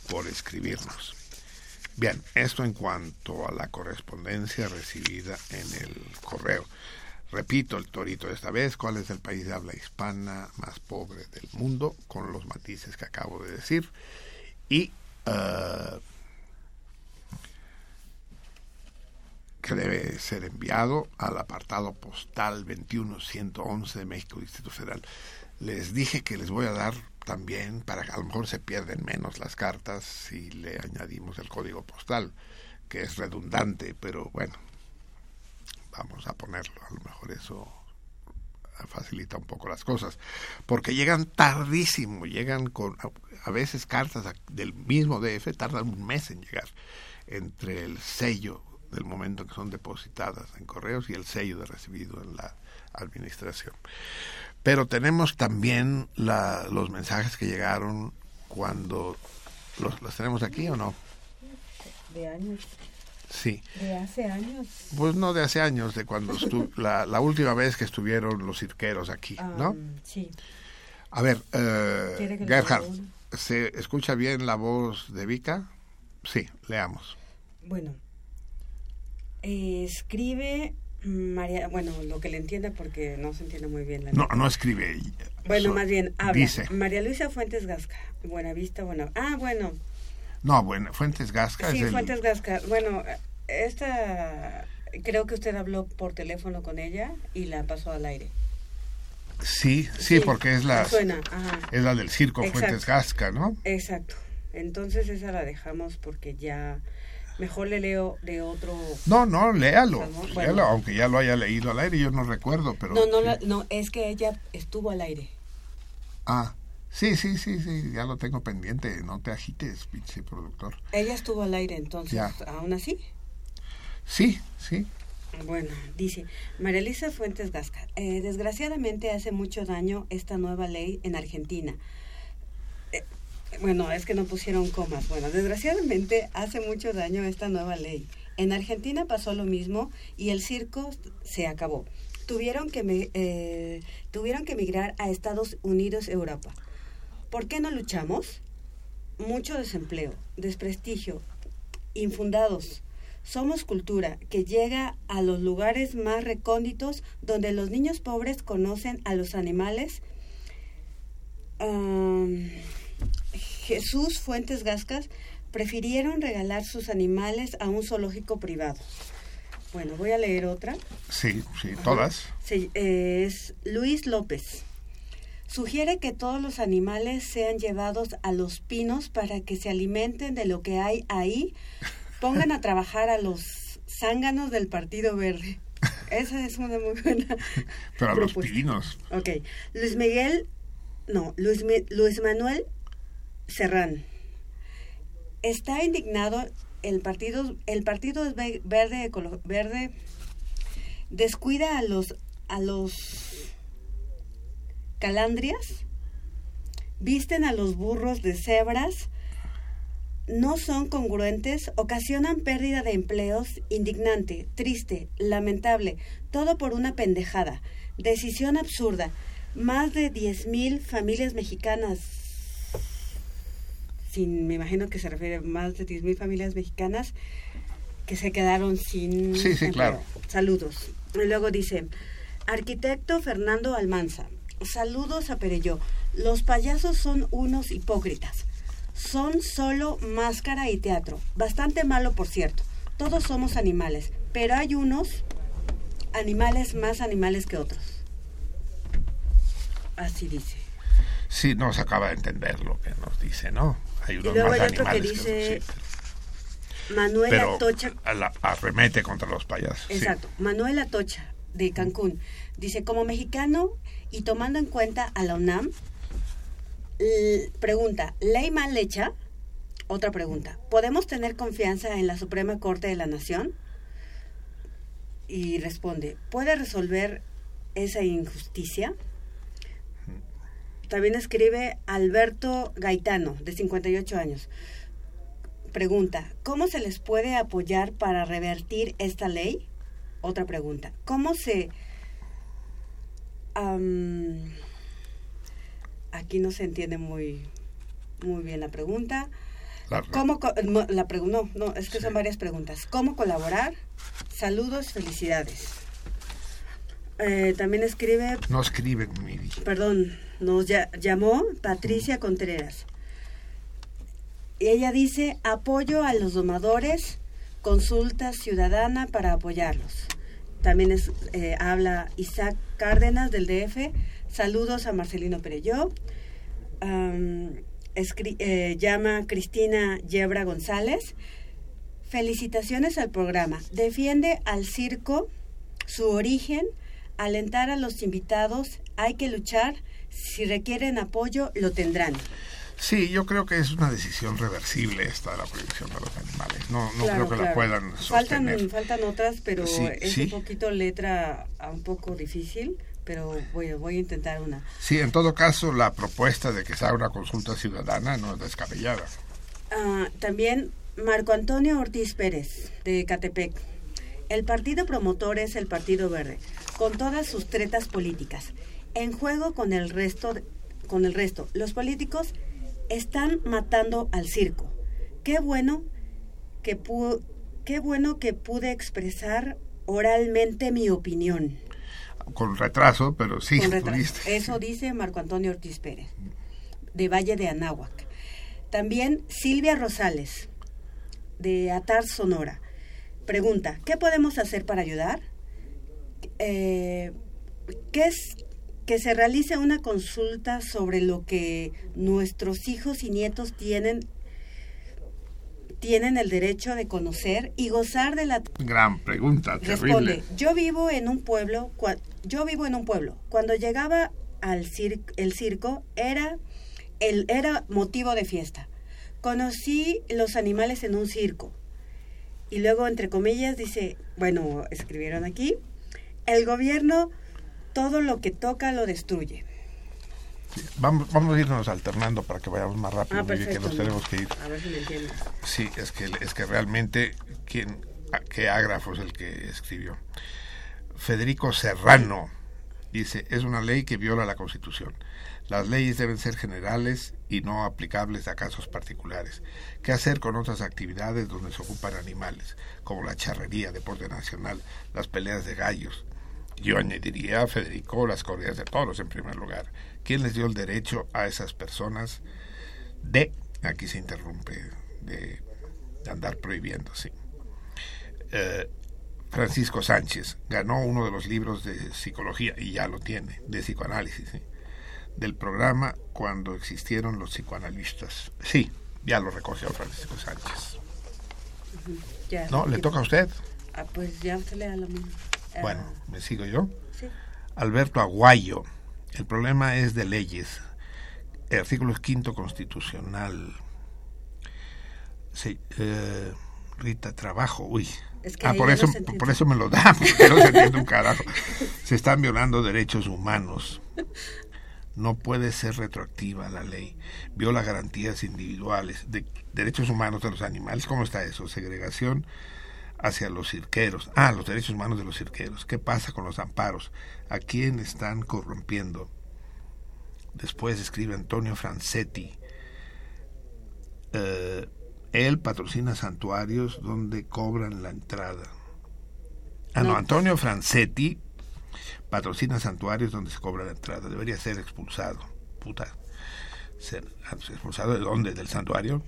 por escribirnos. Bien, esto en cuanto a la correspondencia recibida en el correo. Repito el torito esta vez, ¿cuál es el país de habla hispana más pobre del mundo? Con los matices que acabo de decir. Y eh, que debe ser enviado al apartado postal 21111 de México, Distrito Federal. Les dije que les voy a dar también, para que a lo mejor se pierden menos las cartas si le añadimos el código postal, que es redundante, pero bueno, vamos a ponerlo, a lo mejor eso facilita un poco las cosas, porque llegan tardísimo, llegan con a, veces cartas del mismo DF tardan un mes en llegar. Entre el sello del momento que son depositadas en correos y el sello de recibido en la administración. Pero tenemos también la, los mensajes que llegaron cuando los, los tenemos aquí o no? De años. Sí. De hace años. Pues no de hace años, de cuando estu- la, la última vez que estuvieron los cirqueros aquí, ¿no? Am, sí. A ver, eh, ¿Quiere que le Gerhard? ¿se escucha bien la voz de Vika? Sí, leamos. Bueno, eh, escribe María, bueno, lo que le entienda porque no se entiende muy bien la No, letra. no escribe. Bueno, so- más bien habla. Dice. María Luisa Fuentes Gasca, Buenavista, bueno. Ah, bueno, No, bueno, Fuentes Gasca sí, es el... Fuentes Gasca. Bueno, esta creo que usted habló por teléfono con ella y la pasó al aire. Sí, sí, porque es la, Suena, ajá. es la del circo Exacto. Fuentes Gasca, ¿no? Exacto. Entonces esa la dejamos porque ya mejor le leo de otro. No, no, léalo, léalo, aunque ya lo haya leído al aire, yo no recuerdo, pero... No, no, sí. no, es que ella estuvo al aire. Ah, sí, sí, sí, sí, ya lo tengo pendiente, no te agites, pinche productor. Ella estuvo al aire, entonces, Ya. aún así. Sí, sí, Bueno, dice María Elisa Fuentes Gasca. eh, desgraciadamente hace mucho daño esta nueva ley en Argentina. Bueno, es que no pusieron comas. Bueno, desgraciadamente hace mucho daño esta nueva ley. En Argentina pasó lo mismo y el circo se acabó. Tuvieron que, eh, tuvieron que emigrar a Estados Unidos, Europa. ¿Por qué no luchamos? Mucho desempleo, desprestigio, infundados. Somos cultura que llega a los lugares más recónditos donde los niños pobres conocen a los animales. Jesús Fuentes Gascas prefirieron regalar sus animales a un zoológico privado. Bueno, voy a leer otra. Sí, sí, todas. Se- eh, es Luis López. Sugiere que todos los animales sean llevados a los pinos para que se alimenten de lo que hay ahí. Pongan a trabajar a los zánganos del Partido Verde. Esa es una muy buena. Pero a los pinos. Ok. Luis Miguel, no, Luis, Luis Manuel Serrán. Está indignado el partido, el partido Ve- verde, verde descuida a los, a los calandrias, visten a los burros de cebras, no son congruentes, ocasionan pérdida de empleos, indignante, triste, lamentable, todo por una pendejada, decisión absurda. Más de 10.000 familias mexicanas, sin, me imagino que se refiere a más de 10.000 familias mexicanas que se quedaron sin Sí, sí, empleo. claro. Saludos. Y luego dice, arquitecto Fernando Almanza, saludos a Perelló. Los payasos son unos hipócritas. Son solo máscara y teatro. Bastante malo, por cierto. Todos somos animales, pero hay unos animales más animales que otros. Así dice. Sí, no se acaba de entender lo que nos dice, ¿no? Hay unos luego más hay otro que dice Manuel sí. pero Atocha a la- arremete contra los payasos. sí. Exacto. Manuel Atocha, de Cancún, dice, como mexicano y tomando en cuenta a la UNAM, pregunta, ¿ley mal hecha? Otra pregunta, ¿podemos tener confianza en la Suprema Corte de la Nación? Y responde, ¿puede resolver esa injusticia? También escribe Alberto Gaitano, de 58 años. Pregunta, ¿cómo se les puede apoyar para revertir esta ley? Otra pregunta, ¿cómo se... aquí no se entiende muy, muy bien la pregunta. La- ¿Cómo la pregu- no, no, es que Sí. son varias preguntas. ¿Cómo colaborar? Saludos, felicidades. Eh, también escribe No escriben, Miri. perdón, nos ya- llamó Patricia Contreras. Y ella dice, apoyo a los domadores, consulta ciudadana para apoyarlos. También es, eh, habla Isaac Cárdenas del DF, saludos a Marcelino Perelló. Eh, llama Cristina Yebra González. Felicitaciones al programa. Defiende al circo, su origen, alentar a los invitados. Hay que luchar. Si requieren apoyo, lo tendrán. Sí, yo creo que es una decisión reversible esta de la prohibición de los animales. No, no Claro, creo que la puedan sostener. Faltan, faltan otras, pero Sí, es sí. un poquito letra un poco difícil, pero voy, voy a intentar una. Sí, en todo caso, la propuesta de que se haga una consulta ciudadana no es descabellada. Ah, también Marco Antonio Ortiz Pérez, de Catepec. El partido promotor es el Partido Verde, con todas sus tretas políticas. En juego con el resto, con el resto. Los políticos están matando al circo. Qué bueno que pu- qué bueno que pude expresar oralmente mi opinión. Con retraso, pero sí, Con retraso. Eso dice Marco Antonio Ortiz Pérez, de Valle de Anáhuac. También Silvia Rosales, de Atar Sonora. Pregunta, ¿qué podemos hacer para ayudar? Eh, ¿Qué es que se realice una consulta sobre lo que nuestros hijos y nietos tienen tienen el derecho de conocer y gozar de la Gran pregunta, Responde, terrible. yo vivo en un pueblo, cua- yo vivo en un pueblo. Cuando llegaba al cir- el circo era el era motivo de fiesta. Conocí los animales en un circo Y luego, entre comillas, dice, bueno, escribieron aquí, el gobierno todo lo que toca lo destruye. Vamos, vamos a irnos alternando para que vayamos más rápido, Ah, Vivi, que perfecto, nos ¿no? tenemos que ir. A ver si me entiendes. Sí, es que, es que realmente, ¿quién, ¿qué ágrafo es el que escribió? Federico Serrano dice, es una ley que viola la Constitución. Las leyes deben ser generales y no aplicables a casos particulares. ¿Qué hacer con otras actividades donde se ocupan animales, como la charrería, deporte nacional, las peleas de gallos? Yo añadiría, Federico, las corridas de toros en primer lugar. ¿Quién les dio el derecho a esas personas de, aquí se interrumpe, de, de andar prohibiendo, sí. Eh, Francisco Sánchez ganó uno de los libros de psicología, y ya lo tiene, de psicoanálisis, ¿sí? del programa cuando existieron los psicoanalistas. Sí, ya lo recogió Francisco Sánchez. Ya, No, le toca a usted. Ah, pues ya usted le da la mano. Ah, Bueno, ¿me sigo yo? sí. Alberto Aguayo. El problema es de leyes. El artículo quinto constitucional. Sí, eh, Rita Trabajo, uy. Es que ah, por eso, no por eso me lo da, porque no se entiende un carajo. Se están violando derechos humanos. No puede ser retroactiva la ley. Viola garantías individuales de derechos humanos de los animales. ¿Cómo está eso? Segregación hacia los cirqueros. Ah, los derechos humanos de los cirqueros. ¿Qué pasa con los amparos? ¿A quién están corrompiendo? Después escribe Antonio Francetti. Eh, él patrocina santuarios donde cobran la entrada. Ah, no. Antonio Francetti patrocina santuarios donde se cobra la entrada. Debería ser expulsado. Puta. Ser expulsado de dónde? Del santuario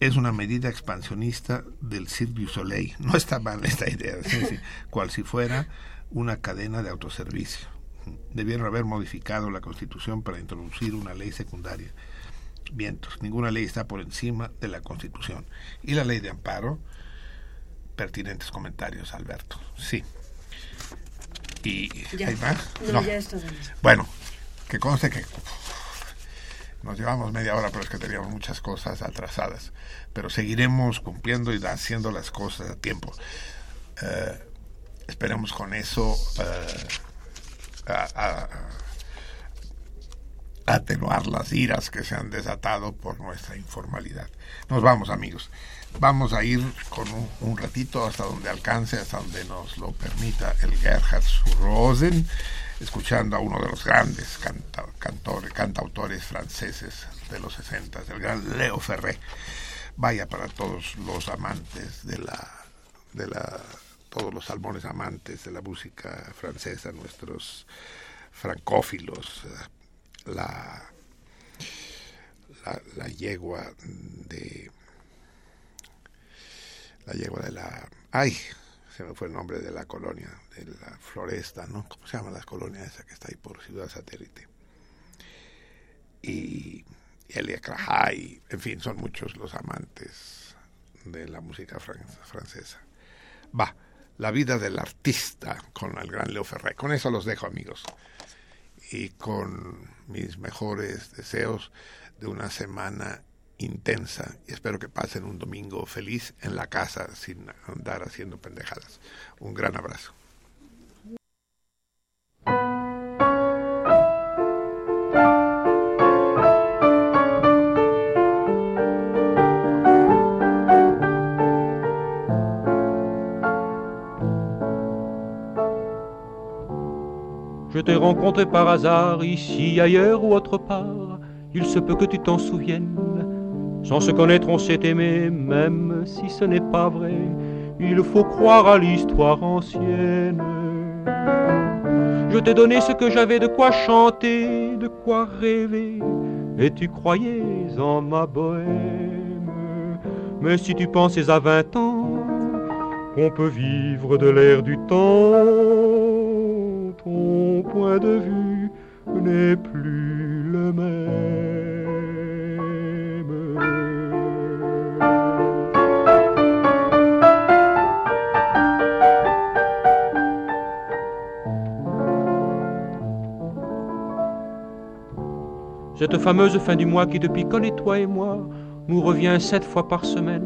es una medida expansionista del Cirque du Soleil. No está mal esta idea, sí, sí, cual si fuera una cadena de autoservicio. Debieron haber modificado la Constitución para introducir una ley secundaria. Vientos, ninguna ley está por encima de la Constitución. Y la ley de amparo, pertinentes comentarios, Alberto. Sí. ¿Y Ya. hay más? No, ya es todo. Bueno, que conste que nos llevamos media hora, pero es que teníamos muchas cosas atrasadas. Pero seguiremos cumpliendo y haciendo las cosas a tiempo. Eh, esperemos con eso eh, atenuar las iras que se han desatado por nuestra informalidad. Nos vamos, amigos. Vamos a ir con un, un ratito hasta donde alcance, hasta donde nos lo permita el Gerhard Rosen, escuchando a uno de los grandes cantautores franceses de los 60, el gran Leo Ferré. Vaya para todos los amantes de la, de la, todos los salmones amantes de la música francesa, nuestros francófilos, la, la, la yegua de la yegua de la ay se me fue el nombre de la colonia de la floresta no cómo se llama la colonia esa que está ahí por ciudad satélite y, y Elia Krahai en fin son muchos los amantes de la música fran- francesa. Va la vida del artista con el gran Leo Ferré. Con eso los dejo amigos. Y con mis mejores deseos de una semana intensa y espero que pasen un domingo feliz en la casa sin andar haciendo pendejadas. Un gran abrazo. Je t'ai rencontré par hasard, ici, ailleurs ou autre part. Il se peut que tu t'en souviennes. Sans se connaître, on s'est aimé, même si ce n'est pas vrai. Il faut croire à l'histoire ancienne. Je t'ai donné ce que j'avais de quoi chanter, de quoi rêver, et tu croyais en ma bohème. Mais si tu pensais à vingt ans qu'on peut vivre de l'air du temps, ton point de vue n'est plus Cette fameuse fin du mois qui depuis connaît toi et moi nous revient sept fois par semaine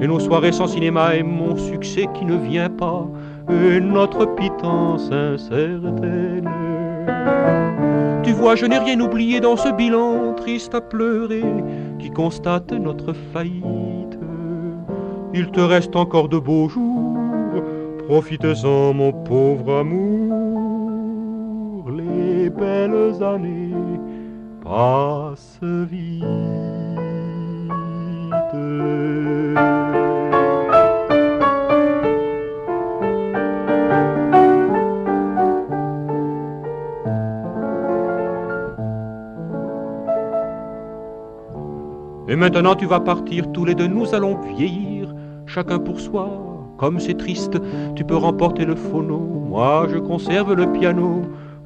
et nos soirées sans cinéma et mon succès qui ne vient pas et notre pitance incertaine. Tu vois, je n'ai rien oublié dans ce bilan triste à pleurer qui constate notre faillite. Il te reste encore de beaux jours, profite-en mon pauvre amour. Les belles années Et maintenant tu vas partir, tous les deux nous allons vieillir, chacun pour soi, comme c'est triste, tu peux remporter le phono, moi je conserve le piano,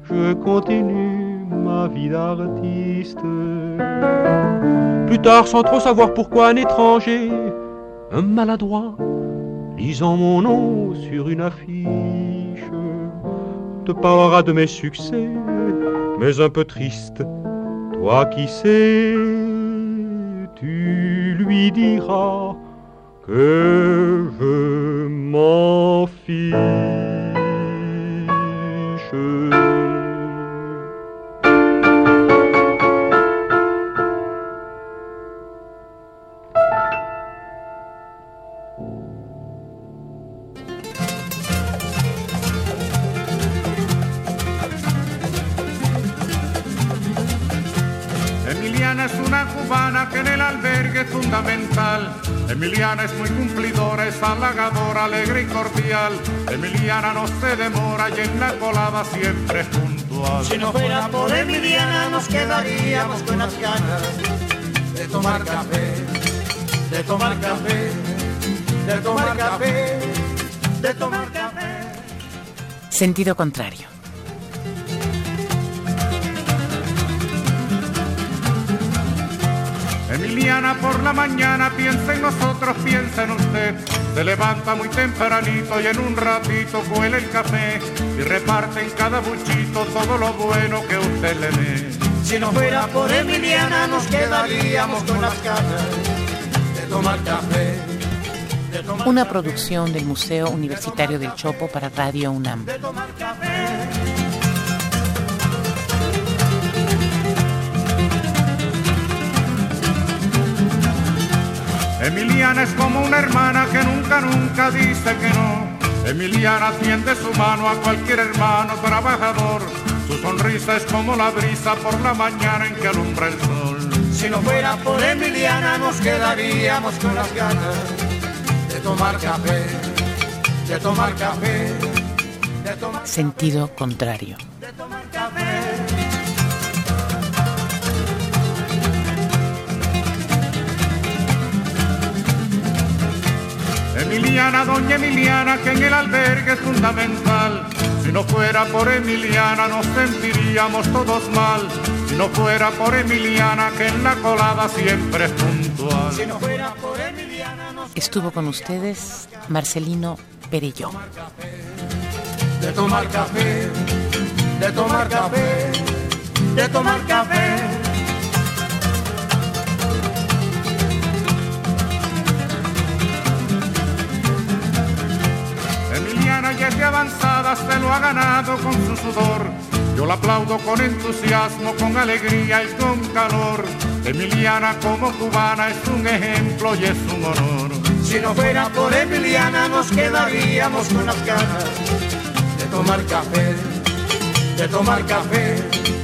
je continue ma vie d'artiste. Plus tard, sans trop savoir pourquoi, un étranger, un maladroit, lisant mon nom sur une affiche, te parlera de mes succès, mais un peu triste, toi qui sais tu lui diras que Sentido contrario. Emiliana por la mañana piensa en nosotros, piensa en usted. Se levanta muy tempranito y en un ratito cuela el café y reparte en cada buchito todo lo bueno que usted le dé. Si no fuera por Emiliana nos quedaríamos con las ganas de tomar café. Una producción del Museo Universitario del Chopo para Radio UNAM. de tomar café. Emiliana es como una hermana que nunca, nunca dice que no. Emiliana tiende su mano a cualquier hermano trabajador. Su sonrisa es como la brisa por la mañana en que alumbra el sol. Si no fuera por Emiliana nos quedaríamos con las ganas tomar café, de tomar café, de tomar, Sentido contrario. de tomar café. Emiliana, doña Emiliana, que en el albergue es fundamental. Si no fuera por Emiliana nos sentiríamos todos mal. Si no fuera por Emiliana, que en la colada siempre es puntual. Si no fuera por Emiliana nos Estuvo con ustedes Marcelino Perelló. de tomar café, de tomar café, de tomar café. Emiliana ya es de avanzada, se lo ha ganado con su sudor. Yo la aplaudo con entusiasmo, con alegría y con calor. Emiliana como cubana es un ejemplo y es un honor. Si no fuera por Emiliana nos quedaríamos con las ganas de tomar café, de tomar café.